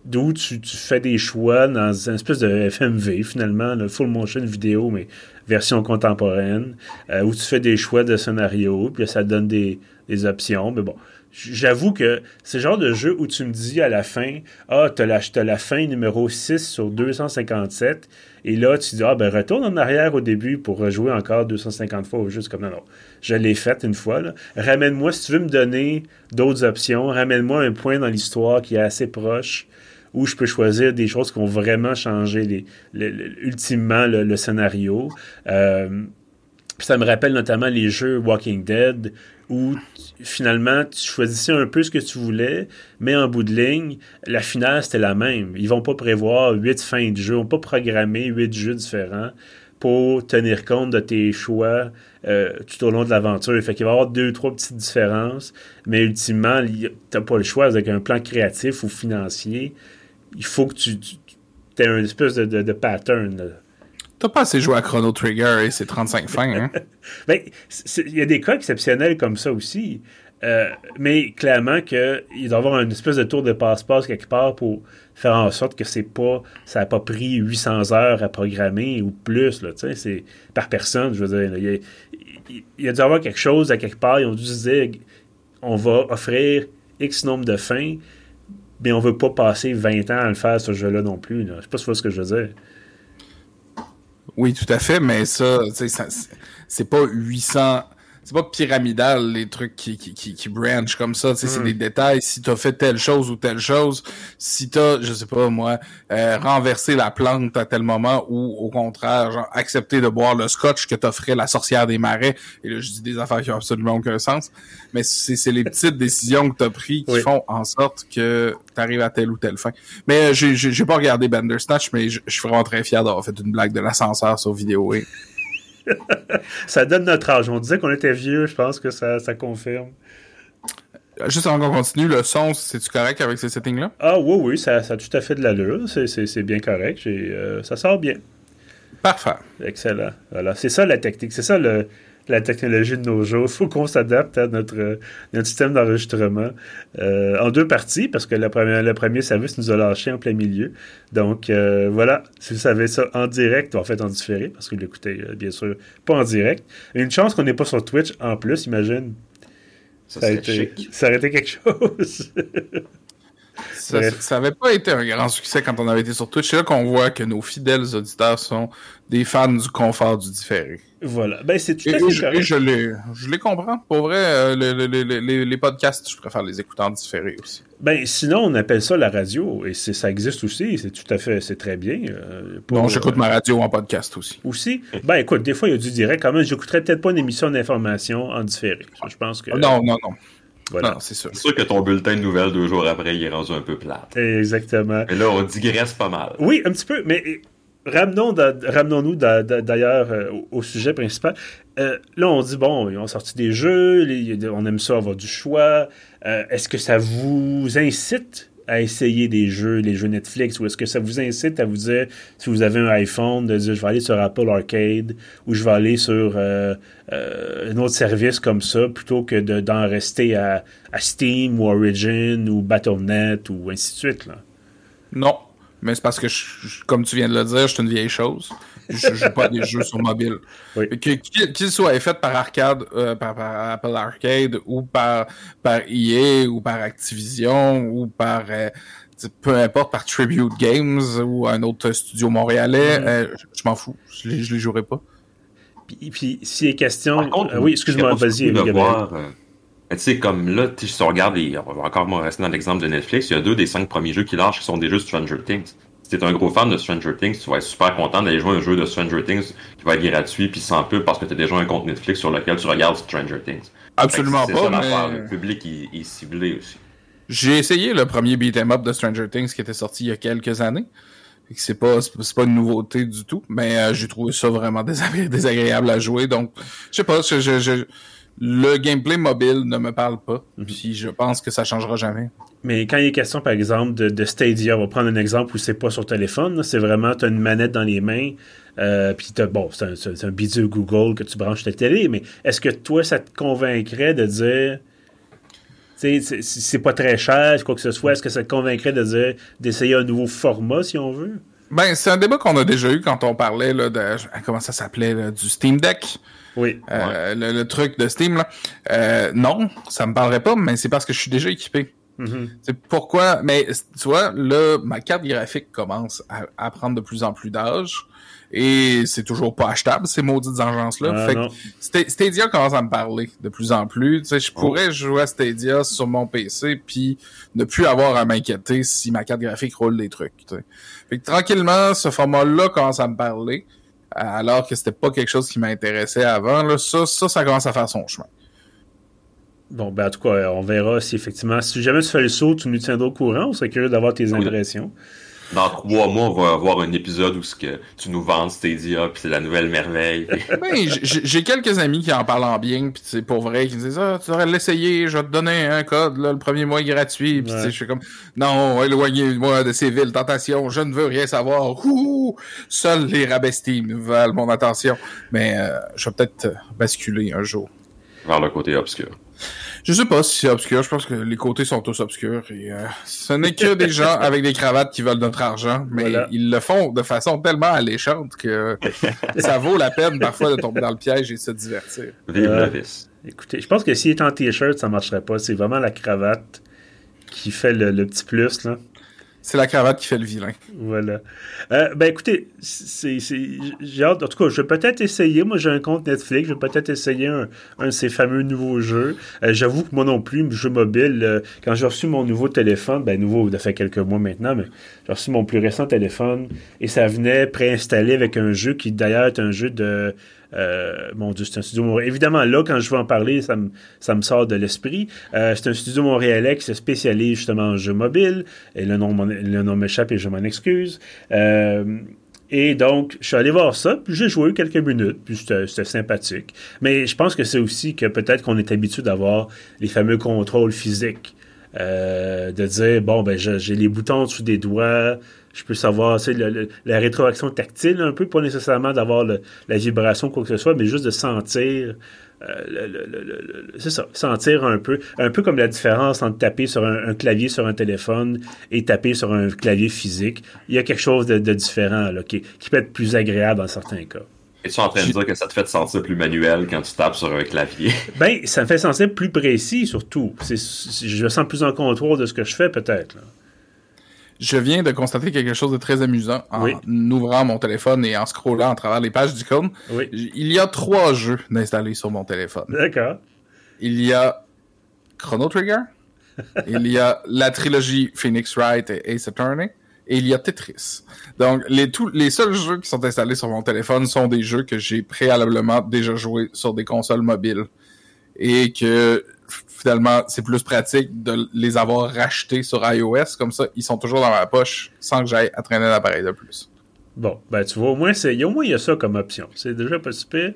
d'où tu, tu, fais des choix dans une espèce de FMV, finalement, le full motion vidéo, mais version contemporaine, euh, où tu fais des choix de scénario, puis ça te donne des, des options. Mais bon, j'avoue que c'est le genre de jeu où tu me dis à la fin, ah, t'as la, la fin numéro 6 sur 257, et là, tu dis, ah, ben, retourne en arrière au début pour rejouer encore 250 fois au jeu. comme, non, non, je l'ai fait une fois. Ramène-moi, si tu veux me donner d'autres options, ramène-moi un point dans l'histoire qui est assez proche où je peux choisir des choses qui vont vraiment changer les, ultimement le, scénario. Euh, ça me rappelle notamment les jeux Walking Dead où finalement tu choisissais un peu ce que tu voulais, mais en bout de ligne, la finale c'était la même. Ils vont pas prévoir huit fins de jeu, ils vont pas programmer huit jeux différents pour tenir compte de tes choix euh, tout au long de l'aventure. Fait qu'il va y avoir deux, trois petites différences, mais ultimement, tu n'as pas le choix avec un plan créatif ou financier il faut que tu, tu aies une espèce de, de, pattern. T'as pas assez joué à Chrono Trigger et ses 35 fins, hein? ben, il y a des cas exceptionnels comme ça aussi. Euh, mais clairement qu'il doit y avoir une espèce de tour de passe-passe quelque part pour faire en sorte que c'est pas ça n'a pas pris 800 heures à programmer ou plus là, c'est par personne, je veux dire. Il y, y a dû avoir quelque chose à quelque part, ils ont dû se dire on va offrir X nombre de fins, mais on veut pas passer 20 ans à le faire, ce jeu-là non plus. Là. Je sais pas si tu ce que je veux dire. Oui, tout à fait, mais ça, c'est pas 800 c'est pas pyramidal les trucs qui qui qui, qui branch comme ça c'est hmm. des détails. Si t'as fait telle chose ou telle chose si t'as je sais pas moi euh, renversé la plante à tel moment ou au contraire genre accepté de boire le scotch que t'offrait la sorcière des marais et là je dis des affaires qui ont absolument aucun sens mais c'est c'est les petites décisions que t'as prises qui font en sorte que t'arrives à telle ou telle fin. Mais euh, j'ai j'ai pas regardé Bandersnatch mais je suis vraiment très fier d'avoir fait une blague de l'ascenseur sur vidéo et ça donne notre âge. On disait qu'on était vieux, je pense que ça, ça confirme. Juste avant qu'on continue, le son, c'est-tu correct avec ces settings-là? Ah oui, oui, ça, ça a tout à fait de l'allure. C'est bien correct. Euh, ça sort bien. Parfait. Excellent. Voilà. C'est ça la technique. C'est ça le, la technologie de nos jours. Il faut qu'on s'adapte à notre, notre système d'enregistrement euh, en deux parties, parce que le premier, le premier service nous a lâché en plein milieu. Donc, euh, voilà, si vous savez ça en direct, en fait en différé, parce que vous l'écoutez, euh, bien sûr, pas en direct. Une chance qu'on n'est pas sur Twitch en plus, imagine. Ça, ça, été, ça aurait été quelque chose. Ça n'avait pas été un grand succès quand on avait été sur Twitch. C'est là qu'on voit que nos fidèles auditeurs sont des fans du confort du différé. Voilà. Ben, c'est tout à fait je, je, les, je les comprends. Pour vrai, euh, les, les, podcasts, je préfère les écouter en différé aussi. Ben, sinon, on appelle ça la radio. Et ça existe aussi. C'est tout à fait, c'est très bien. Euh, non, j'écoute ma radio en podcast aussi. Aussi? Ben, écoute, des fois, il y a du direct. Quand même, j'écouterais peut-être pas une émission d'information en différé. Je pense que. Non, non, non. Voilà. c'est sûr. C'est sûr que ton bulletin de nouvelles deux jours après, il est rendu un peu plat. Exactement. Et là, on digresse pas mal. Oui, un petit peu, mais ramenons ramenons-nous d'ailleurs euh, au sujet principal. Euh, là, on dit, bon, ils ont sorti des jeux, on aime ça avoir du choix. Euh, est-ce que ça vous incite à essayer des jeux, les jeux Netflix, ou est-ce que ça vous incite à vous dire, si vous avez un iPhone, de dire je vais aller sur Apple Arcade ou je vais aller sur euh, euh, un autre service comme ça, plutôt que d'en rester à, Steam ou Origin ou Battle.net ou ainsi de suite. Là? Non, mais c'est parce que, comme tu viens de le dire, c'est une vieille chose. Je joue pas des jeux sur mobile. Oui. Qu'ils soient faits par Arcade, euh, par, par Apple Arcade, ou par, par EA, ou par Activision, ou par, euh, peu importe, par Tribute Games, ou un autre studio montréalais, Mhm. euh, je, m'en fous. Je les, je les jouerai pas. Puis, puis s'il est question. Par contre, euh, oui, excuse-moi, vas-y, euh, tu sais, comme là, si on regarde, les, on va encore moi rester dans l'exemple de Netflix, il y a deux des cinq premiers jeux qui lâchent qui sont des jeux Stranger Things. Si t'es un gros fan de Stranger Things, tu vas être super content d'aller jouer un jeu de Stranger Things qui va être gratuit puis sans pub parce que t'as déjà un compte Netflix sur lequel tu regardes Stranger Things. Absolument pas, ça mais Le public est ciblé aussi. j'ai essayé le premier beat'em up de Stranger Things qui était sorti il y a quelques années. C'est pas, c'est pas- une nouveauté du tout, mais euh, j'ai trouvé ça vraiment désagré- désagréable à jouer. Donc, je sais pas, je, je- je- le gameplay mobile ne me parle pas. Puis je pense que ça changera jamais. Mais quand il est question, par exemple, de, de Stadia, on va prendre un exemple où c'est pas sur téléphone, c'est vraiment, tu as une manette dans les mains, euh, puis t'as- bon, c'est un, un bidule Google que tu branches ta télé, mais est-ce que toi, ça te convaincrait de dire, tu sais, c'est- c'est pas très cher, quoi que ce soit, est-ce que ça te convaincrait de dire, d'essayer un nouveau format, si on veut? Ben, c'est un débat qu'on a déjà eu quand on parlait là, de comment ça s'appelait du Steam Deck. Oui. Euh, le, le truc de Steam, là. Euh, non, ça me parlerait pas, mais c'est parce que je suis déjà équipé. C'est pourquoi, mais tu vois, là, ma carte graphique commence à, à prendre de plus en plus d'âge et c'est toujours pas achetable, ces maudites engences-là. Ah, fait que non. Stadia commence à me parler de plus en plus. Tu sais, Oh. je pourrais jouer à Stadia sur mon PC puis ne plus avoir à m'inquiéter si ma carte graphique roule des trucs. tu sais. Fait que tranquillement, ce format-là commence à me parler, alors que c'était pas quelque chose qui m'intéressait avant. Là, ça, ça, ça commence à faire son chemin. Bon, ben, en tout cas, on verra si effectivement, si jamais tu fais le saut, tu nous tiendras au courant, on serait curieux d'avoir tes Oui. impressions. Dans trois mois, on va avoir un épisode où ce que tu nous vends Stadia puis c'est la nouvelle merveille. Ben, j'ai quelques amis qui en parlent en bien, puis c'est pour vrai, qui me disent ah, tu devrais l'essayer, je vais te donner un code, là, le premier mois est gratuit, puis tu sais, Ouais. je suis comme non, éloignez-moi de ces villes tentations, je ne veux rien savoir. Ouh, seuls les Steam valent mon attention. Mais euh, je vais peut-être basculer un jour. vers le côté obscur. Je sais pas si c'est obscur, je pense que les côtés sont tous obscurs et euh, ce n'est que des gens avec des cravates qui veulent notre argent, mais Voilà. ils le font de façon tellement alléchante que ça vaut la peine parfois de tomber dans le piège et de se divertir. Vive Euh, la vis. Écoutez, je pense que s'il est en t-shirt, ça marcherait pas. C'est vraiment la cravate qui fait le, le petit plus, là. C'est la cravate qui fait le vilain. Voilà. Euh, ben écoutez, c'est, j'ai hâte. En tout cas, je vais peut-être essayer. Moi, j'ai un compte Netflix. Je vais peut-être essayer un, un de ces fameux nouveaux jeux. Euh, j'avoue que moi non plus, jeu mobile, euh, quand j'ai reçu mon nouveau téléphone, ben nouveau, ça fait quelques mois maintenant, mais j'ai reçu mon plus récent téléphone et ça venait préinstallé avec un jeu qui d'ailleurs est un jeu de. Euh, mon Dieu, c'est un studio montréalais. Évidemment, là, quand je veux en parler, ça me, ça me sort de l'esprit. Euh, c'est un studio montréalais qui se spécialise justement en jeux mobiles. Et le nom, le nom m'échappe et je m'en excuse. Euh, et donc, je suis allé voir ça, puis j'ai joué quelques minutes, puis c'était sympathique. Mais je pense que c'est aussi que peut-être qu'on est habitué d'avoir les fameux contrôles physiques. Euh, de dire, bon, ben, j'ai les boutons dessous des doigts, je peux savoir, le- la rétroaction tactile un peu, pas nécessairement d'avoir la vibration, quoi que ce soit, mais juste de sentir, euh, c'est ça, sentir un peu, un peu comme la différence entre taper sur un, clavier sur un téléphone et taper sur un clavier physique. Il y a quelque chose de, différent, qui peut être plus agréable dans certains cas. Es-tu en train de dire que ça te fait te sentir plus manuel quand tu tapes sur un clavier? Ben, ça me fait sentir plus précis, surtout. C'est, c'est- je me sens plus en contrôle de ce que je fais, peut-être. là. Je viens de constater quelque chose de très amusant en Oui. ouvrant mon téléphone et en scrollant à travers les pages d'icônes. Oui. Il y a trois jeux d'installer sur mon téléphone. D'accord. Il y a Chrono Trigger, il y a la trilogie Phoenix Wright et Ace Attorney, et il y a Tetris. Donc, les, les seuls jeux qui sont installés sur mon téléphone sont des jeux que j'ai préalablement déjà joués sur des consoles mobiles. Et que, finalement, c'est plus pratique de les avoir rachetés sur iOS. Comme ça, ils sont toujours dans ma poche sans que j'aille à traîner l'appareil de plus. Bon, ben tu vois, au moins, au moins il y a ça comme option. C'est déjà pas si pire.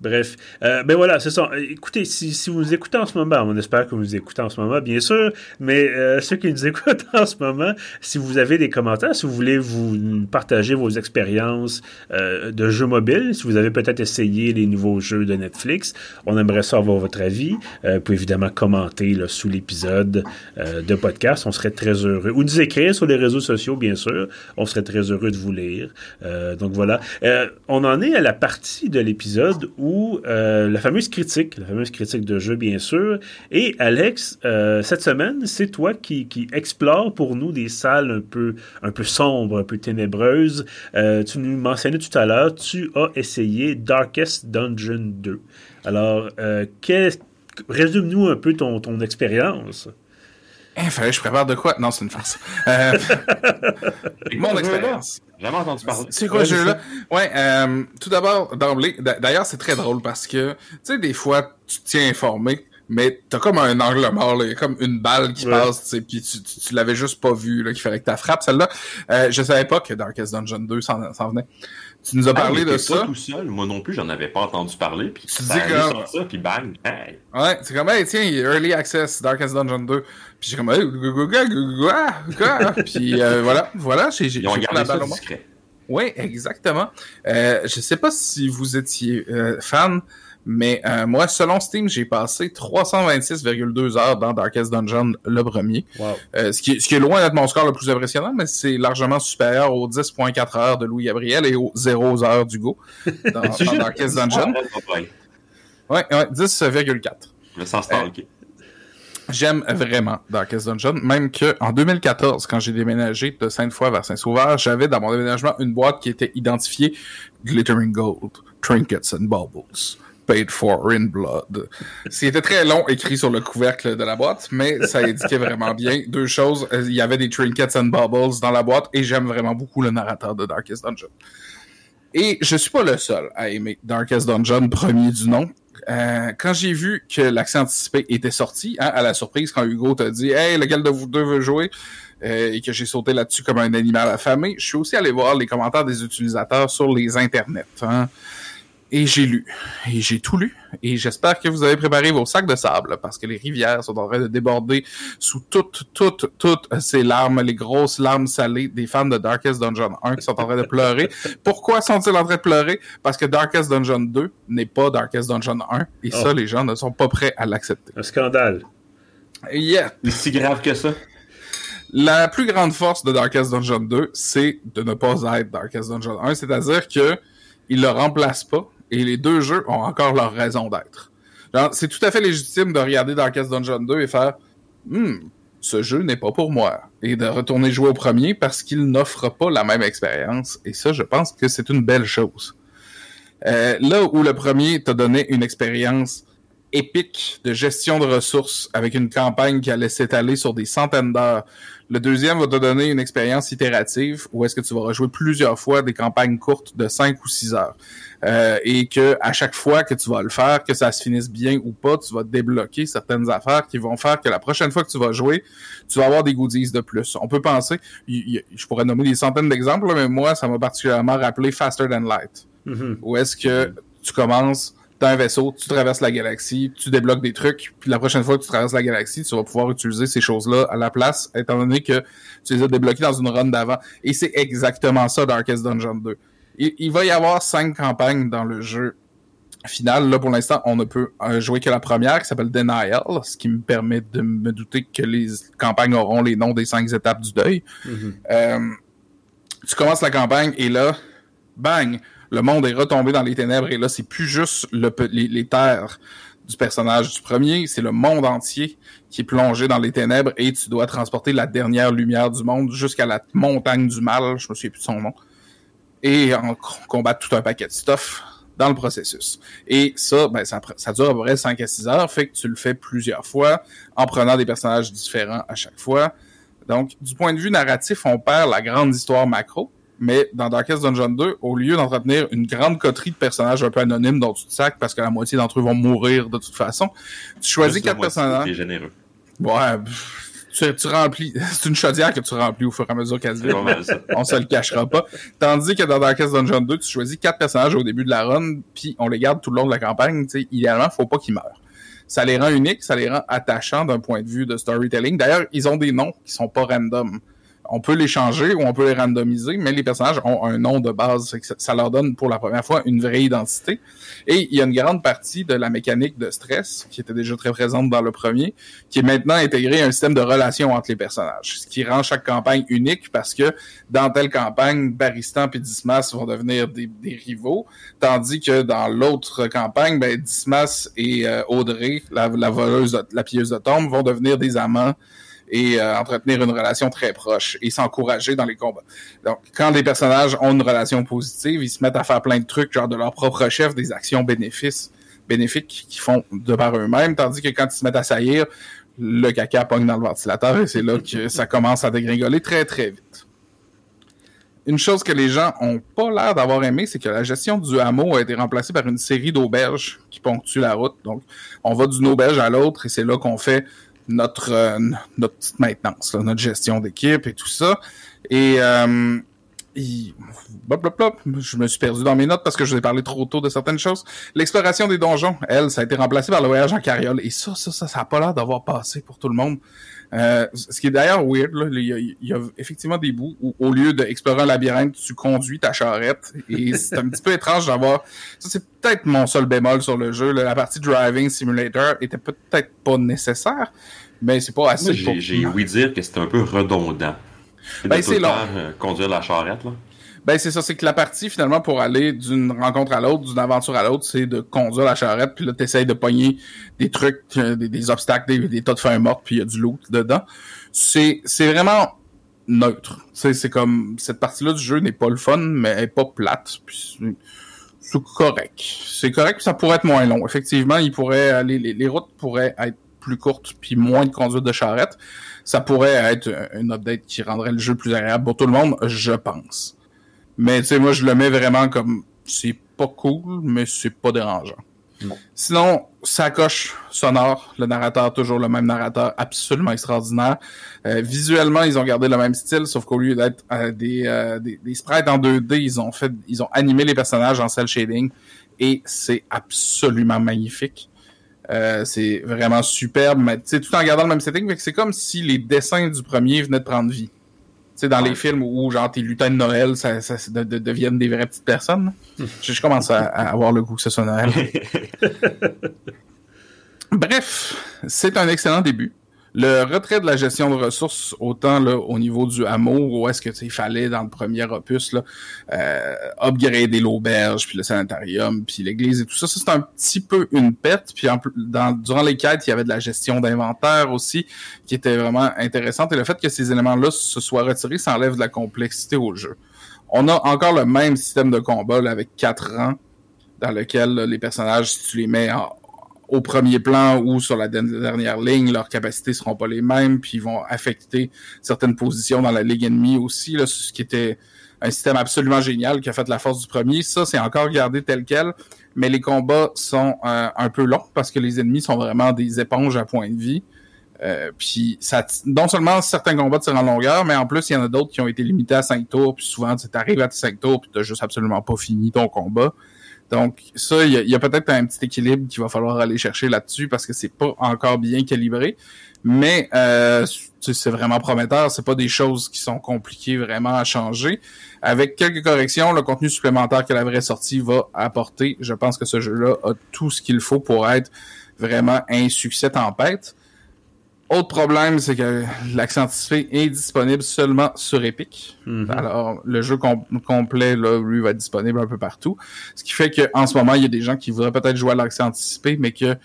Bref, euh, ben voilà, c'est ça. Écoutez, si, si, vous nous écoutez en ce moment, on espère que vous nous écoutez en ce moment, bien sûr, mais euh, ceux qui nous écoutent en ce moment, si vous avez des commentaires, si vous voulez vous partager vos expériences euh, de jeux mobiles, si vous avez peut-être essayé les nouveaux jeux de Netflix, on aimerait savoir votre avis. Euh, vous pouvez évidemment commenter sous l'épisode euh, de podcast, on serait très heureux. Ou nous écrire sur les réseaux sociaux, bien sûr, on serait très heureux de vous lire. Euh, donc voilà, euh, on en est à la partie de l'épisode où euh, la fameuse critique, la fameuse critique de jeu, bien sûr. Et Alex, euh, cette semaine, c'est toi qui, qui explore pour nous des salles un peu, un peu sombres, un peu ténébreuses. Euh, tu nous mentionnais tout à l'heure, tu as essayé Darkest Dungeon 2. Alors, euh, résume-nous un peu ton, ton expérience. Eh, fallait que je prépare de quoi? Non, c'est une farce. Euh, mon expérience. Jamais entendu parler. C'est quoi ce jeu-là? Ouais, euh, tout d'abord, d'emblée, d'ailleurs, c'est très drôle parce que, tu sais, des fois, tu te tiens informé, mais t'as comme un angle mort, là, comme une balle qui Ouais. passe, tu sais, puis tu, tu, tu l'avais juste pas vu, là, qu'il fallait que tu frappes celle-là. Euh, je savais pas que Darkest Dungeon 2 s'en s'en venait. Tu nous as parlé Ah, de ça. pas tout seul. Moi non plus, j'en avais pas entendu parler. Puis Tu dis sur ça, puis bang, hey. Ouais, c'est comme, hey, tiens, Early Access, Darkest Dungeon 2. Puis j'ai comme, hey, quoi, quoi? Puis euh, voilà, voilà, j'ai Ils ont gardé la ça balle au monde. discret. Oui, exactement. Euh, je sais pas si vous étiez euh, fan, mais euh, moi, selon Steam, j'ai passé 326,2 heures dans Darkest Dungeon le premier. Wow. Euh, ce, qui est, ce qui est loin d'être mon score le plus impressionnant, mais c'est largement supérieur aux 10.4 heures de Louis Gabriel et aux 0 heures d'Hugo dans, dans Darkest Dungeon. Ouais, Ouais, ouais, 10,4. Le sens stalké. J'aime vraiment Darkest Dungeon, même que en 2014, quand j'ai déménagé de Sainte-Foy vers Saint-Sauveur, j'avais dans mon déménagement une boîte qui était identifiée Glittering Gold, Trinkets and Baubles, Paid for in Blood. C'était très long écrit sur le couvercle de la boîte, mais ça indiquait vraiment bien deux choses. Il y avait des Trinkets and Baubles dans la boîte et j'aime vraiment beaucoup le narrateur de Darkest Dungeon. Et je suis pas le seul à aimer Darkest Dungeon, premier du nom. Euh, quand j'ai vu que l'accès anticipé était sorti, hein, à la surprise, quand Hugo t'a dit « Hey, lequel de vous deux veut jouer? Euh, et que j'ai sauté là-dessus comme un animal affamé, je suis aussi allé voir les commentaires des utilisateurs sur les internets. Hein. Et j'ai lu. Et j'ai tout lu. Et j'espère que vous avez préparé vos sacs de sable, parce que les rivières sont en train de déborder sous toutes, toutes, toutes ces larmes, les grosses larmes salées des fans de Darkest Dungeon 1 qui sont en train de pleurer. Pourquoi sont-ils en train de pleurer? Parce que Darkest Dungeon 2 n'est pas Darkest Dungeon 1, et Oh. ça, les gens ne sont pas prêts à l'accepter. Un scandale. Yeah! C'est si grave que ça. La plus grande force de Darkest Dungeon 2, c'est de ne pas être Darkest Dungeon 1, c'est-à-dire que il le remplace pas et les deux jeux ont encore leur raison d'être. C'est tout à fait légitime de regarder Darkest Dungeon 2 et faire Hmm, ce jeu n'est pas pour moi et de retourner jouer au premier parce qu'il n'offre pas la même expérience et ça je pense que c'est une belle chose. Euh, là où le premier t'a donné une expérience épique de gestion de ressources avec une campagne qui allait s'étaler sur des centaines d'heures. Le deuxième va te donner une expérience itérative où est-ce que tu vas rejouer plusieurs fois des campagnes courtes de 5 ou 6 heures. Euh, et que à chaque fois que tu vas le faire, que ça se finisse bien ou pas, tu vas débloquer certaines affaires qui vont faire que la prochaine fois que tu vas jouer, tu vas avoir des goodies de plus. On peut penser, je pourrais nommer des centaines d'exemples, mais moi, ça m'a particulièrement rappelé Faster Than Light Mhm. où est-ce que tu commences, t'as un vaisseau, tu traverses la galaxie, tu débloques des trucs, puis la prochaine fois que tu traverses la galaxie, tu vas pouvoir utiliser ces choses-là à la place, étant donné que tu les as débloquées dans une run d'avant. Et c'est exactement ça Darkest Dungeon 2. Il, il va y avoir cinq campagnes dans le jeu final. Là, pour l'instant, on ne peut euh, jouer que la première, qui s'appelle Denial, ce qui me permet de me douter que les campagnes auront les noms des cinq étapes du deuil. Mhm. Euh, tu commences la campagne et là, bang, le monde est retombé dans les ténèbres et là, c'est plus juste les, terres du personnage du premier, c'est le monde entier qui est plongé dans les ténèbres et tu dois transporter la dernière lumière du monde jusqu'à la montagne du mal, je me souviens plus de son nom, et en combattre tout un paquet de stuff dans le processus. Et ça, ben, ça, ça dure à peu près 5 à 6 heures, fait que tu le fais plusieurs fois, en prenant des personnages différents à chaque fois. Donc, du point de vue narratif, on perd la grande histoire macro, mais dans Darkest Dungeon 2, au lieu d'entretenir une grande coterie de personnages un peu anonymes dont tu te sacs parce que la moitié d'entre eux vont mourir de toute façon, tu choisis quatre personnages. généreux. Ouais, tu, tu remplis, c'est une chaudière que tu remplis au fur et à mesure qu'elle se vide. on se le cachera pas. Tandis que dans Darkest Dungeon 2, tu choisis quatre personnages au début de la run, puis on les garde tout le long de la campagne. sais, idéalement, faut pas qu'ils meurent. Ça les rend uniques, ça les rend attachants d'un point de vue de storytelling. D'ailleurs, ils ont des noms qui sont pas random on peut les changer ou on peut les randomiser, mais les personnages ont un nom de base. Ça leur donne pour la première fois une vraie identité. Et il y a une grande partie de la mécanique de stress, qui était déjà très présente dans le premier, qui est maintenant intégrée à un système de relations entre les personnages. Ce qui rend chaque campagne unique parce que dans telle campagne, Baristan et Dismas vont devenir des, rivaux, tandis que dans l'autre campagne, ben, Dismas et euh, Audrey, la, voleuse, la pilleuse de tombe, vont devenir des amants et euh, entretenir une relation très proche et s'encourager dans les combats. Donc, quand les personnages ont une relation positive, ils se mettent à faire plein de trucs, genre de leur propre chef, des actions bénéfices, bénéfiques qu'ils font de par eux-mêmes, tandis que quand ils se mettent à saillir, le caca pogne dans le ventilateur et c'est là que ça commence à dégringoler très très vite. Une chose que les gens ont pas l'air d'avoir aimé, c'est que la gestion du hameau a été remplacée par une série d'auberges qui ponctuent la route. Donc, on va d'une auberge à l'autre et c'est là qu'on fait notre euh, notre petite maintenance, notre gestion d'équipe et tout ça. Et euh, je me suis perdu dans mes notes parce que je vous ai parlé trop tôt de certaines choses. L'exploration des donjons, elle, ça a été remplacé par le voyage en carriole. Et ça, ça, ça, ça a pas l'air d'avoir passé pour tout le monde. Euh, ce qui est d'ailleurs weird, là, il, y a, effectivement des bouts où, au lieu d'explorer un labyrinthe, tu conduis ta charrette. Et c'est un petit peu étrange d'avoir... Ça, c'est peut-être mon seul bémol sur le jeu. La partie Driving Simulator était peut-être pas nécessaire, mais c'est pas assez J'ai ouï dire que c'était un peu redondant. Ben, c'est long. Euh, conduire la charrette, là. Ben c'est ça, c'est que la partie finalement pour aller d'une rencontre à l'autre, d'une aventure à l'autre, c'est de conduire la charrette, puis là t'essayes de pogner des trucs, euh, des, obstacles, des, tas de feuilles mortes, puis il y a du loot dedans. C'est c'est vraiment neutre. C'est comme cette partie-là du jeu n'est pas le fun, mais elle est pas plate. Puis c'est correct. C'est correct, ça pourrait être moins long. Effectivement, il pourrait aller, les, les routes pourraient être plus courtes puis moins de conduite de charrette. Ça pourrait être une update qui rendrait le jeu plus agréable pour tout le monde, je pense. Mais tu sais, moi, je le mets vraiment comme c'est pas cool, mais c'est pas dérangeant. Sinon, sacoche sonore, le narrateur, toujours le même narrateur, absolument extraordinaire. Euh, visuellement, ils ont gardé le même style, sauf qu'au lieu d'être euh, des, euh, des, des, sprites en 2D, ils ont fait, ils ont animé les personnages en cel shading et c'est absolument magnifique. c'est vraiment superbe, mais tout en gardant le même setting, c'est comme si les dessins du premier venaient de prendre vie sais, dans les films où, genre, tes lutins de Noël ça, ça, deviennent des vraies petites personnes. je, commence à, avoir le goût que ce soit Noël. Bref, c'est un excellent début le retrait de la gestion de ressources, autant là, au niveau du hameau, où est-ce que il fallait dans le premier opus là, euh, upgrader l'auberge, puis le sanitarium, puis l'église et tout ça, ça c'est un petit peu une perte. Puis dans, durant les quêtes, il y avait de la gestion d'inventaire aussi, qui était vraiment intéressante. Et le fait que ces éléments-là se soient retirés, ça enlève de la complexité au jeu. On a encore le même système de combat avec quatre rangs dans lequel les personnages, si tu les mets en, au premier plan ou sur la dernière ligne, leurs capacités seront pas les mêmes, puis ils vont affecter certaines positions dans la ligue ennemie aussi, là, ce qui était un système absolument génial qui a fait la force du premier. Ça, c'est encore gardé tel quel, mais les combats sont euh, un peu longs parce que les ennemis sont vraiment des éponges à point de vie. Euh, puis ça non seulement certains combats tirent en longueur, mais en plus il y en a d'autres qui ont été limités à 5 tours, puis souvent tu arrives à tes 5 tours puis t'as juste absolument pas fini ton combat. Donc ça, il y a, peut-être un petit équilibre qu'il va falloir aller chercher là-dessus parce que c'est pas encore bien calibré. Mais euh, c'est vraiment prometteur. C'est pas des choses qui sont compliquées vraiment à changer. Avec quelques corrections, le contenu supplémentaire que la vraie sortie va apporter, je pense que ce jeu-là a tout ce qu'il faut pour être vraiment un succès tempête. Autre problème, c'est que l'accent anticipé est disponible seulement sur Epic. Mhm. Alors, le jeu complet, là, lui, va être disponible un peu partout. Ce qui fait qu'en ce moment, il y a des gens qui voudraient peut-être jouer à l'accent anticipé, mais que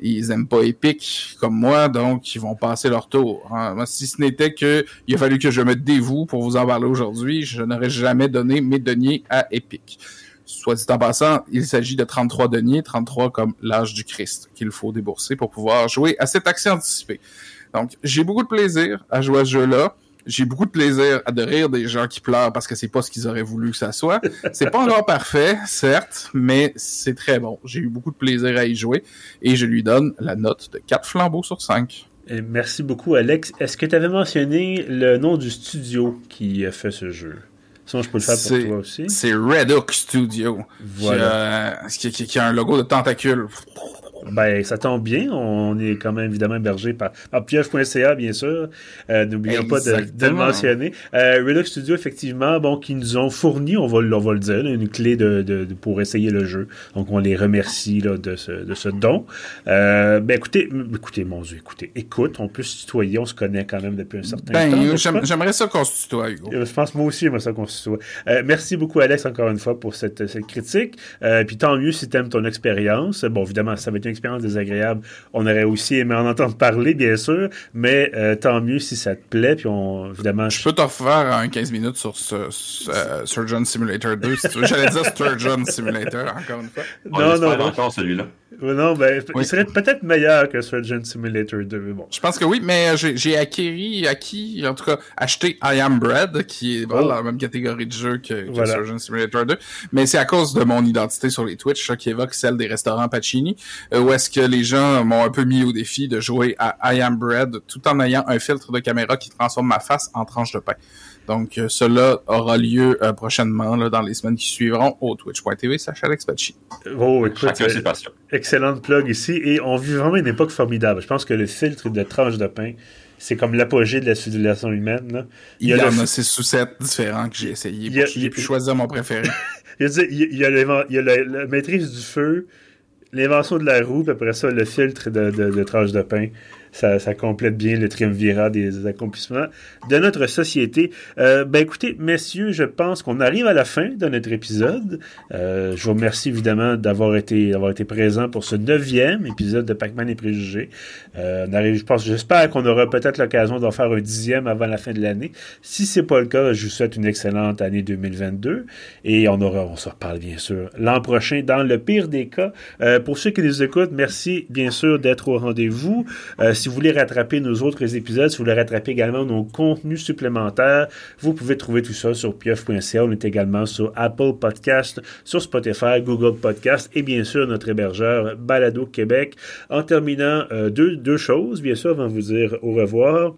ils aiment pas Epic comme moi, donc ils vont passer leur tour. Hein. si ce n'était que il a fallu que je me dévoue pour vous en parler aujourd'hui, je n'aurais jamais donné mes deniers à Epic. Soit dit en passant, il s'agit de 33 deniers, 33 comme l'âge du Christ, qu'il faut débourser pour pouvoir jouer à cet accès anticipé. Donc, j'ai beaucoup de plaisir à jouer à ce jeu-là. J'ai beaucoup de plaisir à de rire des gens qui pleurent parce que c'est pas ce qu'ils auraient voulu que ça soit. C'est pas encore parfait, certes, mais c'est très bon. J'ai eu beaucoup de plaisir à y jouer et je lui donne la note de 4 flambeaux sur 5. Et merci beaucoup, Alex. Est-ce que tu avais mentionné le nom du studio qui a fait ce jeu? Sinon, je peux le faire pour toi aussi. C'est Redux Studio. Voilà. Qui, qui, qui, a un logo de tentacule. Ben, ça tombe bien. On est quand même évidemment hébergé par, par bien sûr. Euh, N'oublions pas de, de, le mentionner. Euh, Redux Studio, effectivement, bon, qui nous ont fourni, on va, on va le dire, une clé de, de, pour essayer le jeu. Donc, on les remercie là, de, ce, de ce don. Euh, ben, écoutez, écoutez, mon Dieu, écoutez, écoute, on peut se tutoyer, on se connaît quand même depuis un certain ben, temps. J'aimerais ça qu'on se tutoie, Hugo. Je pense, moi aussi, j'aimerais ça qu'on se tutoie. Euh, merci beaucoup, Alex, encore une fois, pour cette, cette critique. Euh, puis tant mieux si tu aimes ton expérience. Bon, évidemment, ça va être une expérience désagréable. On aurait aussi aimé en entendre parler, bien sûr, mais euh, tant mieux si ça te plaît. Puis on, évidemment, je peux t'offrir un 15 minutes sur ce, ce uh, Surgeon Simulator 2, si tu veux. J'allais dire Sturgeon Simulator, encore une fois. Non, non, non. encore celui-là. Non, ben, oui. il serait peut-être meilleur que Surgeon Simulator 2, mais bon. Je pense que oui, mais j'ai acquis, acquis, en tout cas, acheté I Am Bread, qui est oh. dans la même catégorie de jeu que, que voilà. Surgeon Simulator 2. Mais c'est à cause de mon identité sur les Twitch, qui évoque celle des restaurants Pacini, euh, où est-ce que les gens m'ont un peu mis au défi de jouer à I Am Bread tout en ayant un filtre de caméra qui transforme ma face en tranche de pain. Donc, euh, cela aura lieu euh, prochainement, là, dans les semaines qui suivront, au twitch.tv slash Alex Oh, écoute, euh, excellente plug ici. Et on vit vraiment une époque formidable. Je pense que le filtre de tranche de pain, c'est comme l'apogée de la civilisation humaine. Là. Il y, il y en a six ou sept différents que j'ai essayé. J'ai pu choisir mon préféré. il y a, il y a, il y a la, la, maîtrise du feu, l'invention de la roue, puis après ça, le filtre de, de, de tranche de pain ça, complète bien le triumvirat des accomplissements de notre société. Euh, ben écoutez, messieurs, je pense qu'on arrive à la fin de notre épisode. Euh, je vous remercie évidemment d'avoir été d'avoir été présent pour ce neuvième épisode de Pac-Man et préjugés. Euh, on arrive, je pense, j'espère qu'on aura peut-être l'occasion d'en faire un dixième avant la fin de l'année. Si c'est pas le cas, je vous souhaite une excellente année 2022 et on aura, on se reparle bien sûr l'an prochain dans le pire des cas. Pour ceux qui nous écoutent, merci bien sûr d'être au rendez-vous. Si vous voulez rattraper nos autres épisodes, si vous voulez rattraper également nos contenus supplémentaires, vous pouvez trouver tout ça sur pieuf.ca. On est également sur Apple Podcast, sur Spotify, Google Podcast et bien sûr notre hébergeur Balado Québec. En terminant, euh, deux, deux choses, bien sûr, avant de vous dire au revoir.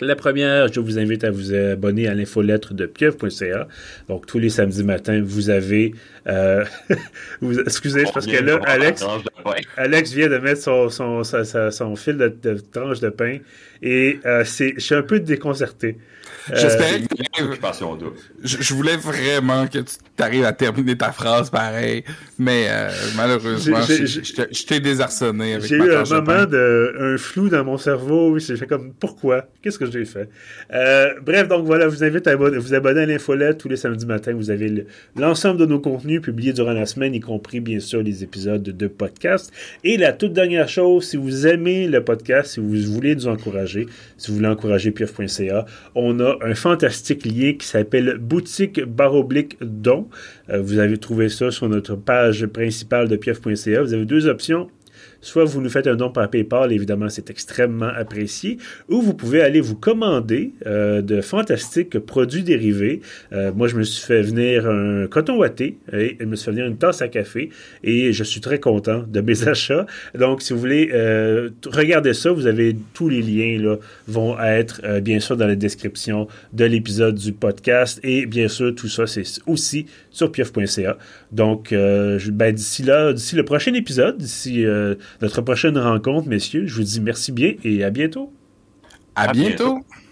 La première, je vous invite à vous abonner à l'infolettre de pieuvre.ca. Donc, tous les samedis matins, vous avez... Euh, vous, excusez, parce que là, Alex, Alex vient de mettre son, son, son, son fil de, de, tranche de pain et euh, c'est, je suis un peu déconcerté. J'espérais euh, que je, je, voulais vraiment que tu arrives à terminer ta phrase pareil, mais euh, malheureusement, je t'ai désarçonné avec J'ai eu un moment de un flou dans mon cerveau, j'ai fait comme pourquoi? Qu'est-ce que j'ai fait? Euh, Bref, donc voilà, je vous invite à vous abonner à l'infolette tous les samedis matins. Vous avez l'ensemble de nos contenus publiés durant la semaine, y compris bien sûr les épisodes de podcast. Et la toute dernière chose, si vous aimez le podcast, si vous voulez nous encourager, si vous voulez encourager pieuf.ca, on a un fantastique lien qui s'appelle Boutique Baroblique Don. Euh, vous avez trouvé ça sur notre page principale de pief.ca. Vous avez deux options Soit vous nous faites un don par PayPal, évidemment, c'est extrêmement apprécié, ou vous pouvez aller vous commander euh, de fantastiques produits dérivés. Euh, moi, je me suis fait venir un coton watté et je me suis fait venir une tasse à café et je suis très content de mes achats. Donc, si vous voulez euh, regarder ça, vous avez tous les liens là, vont être bien sûr dans la description de l'épisode du podcast et bien sûr, tout ça, c'est aussi sur pieuf.ca. Donc, euh, ben, d'ici là, d'ici le prochain épisode, d'ici notre prochaine rencontre, messieurs. Je vous dis merci bien et à bientôt. À, à bientôt. bientôt.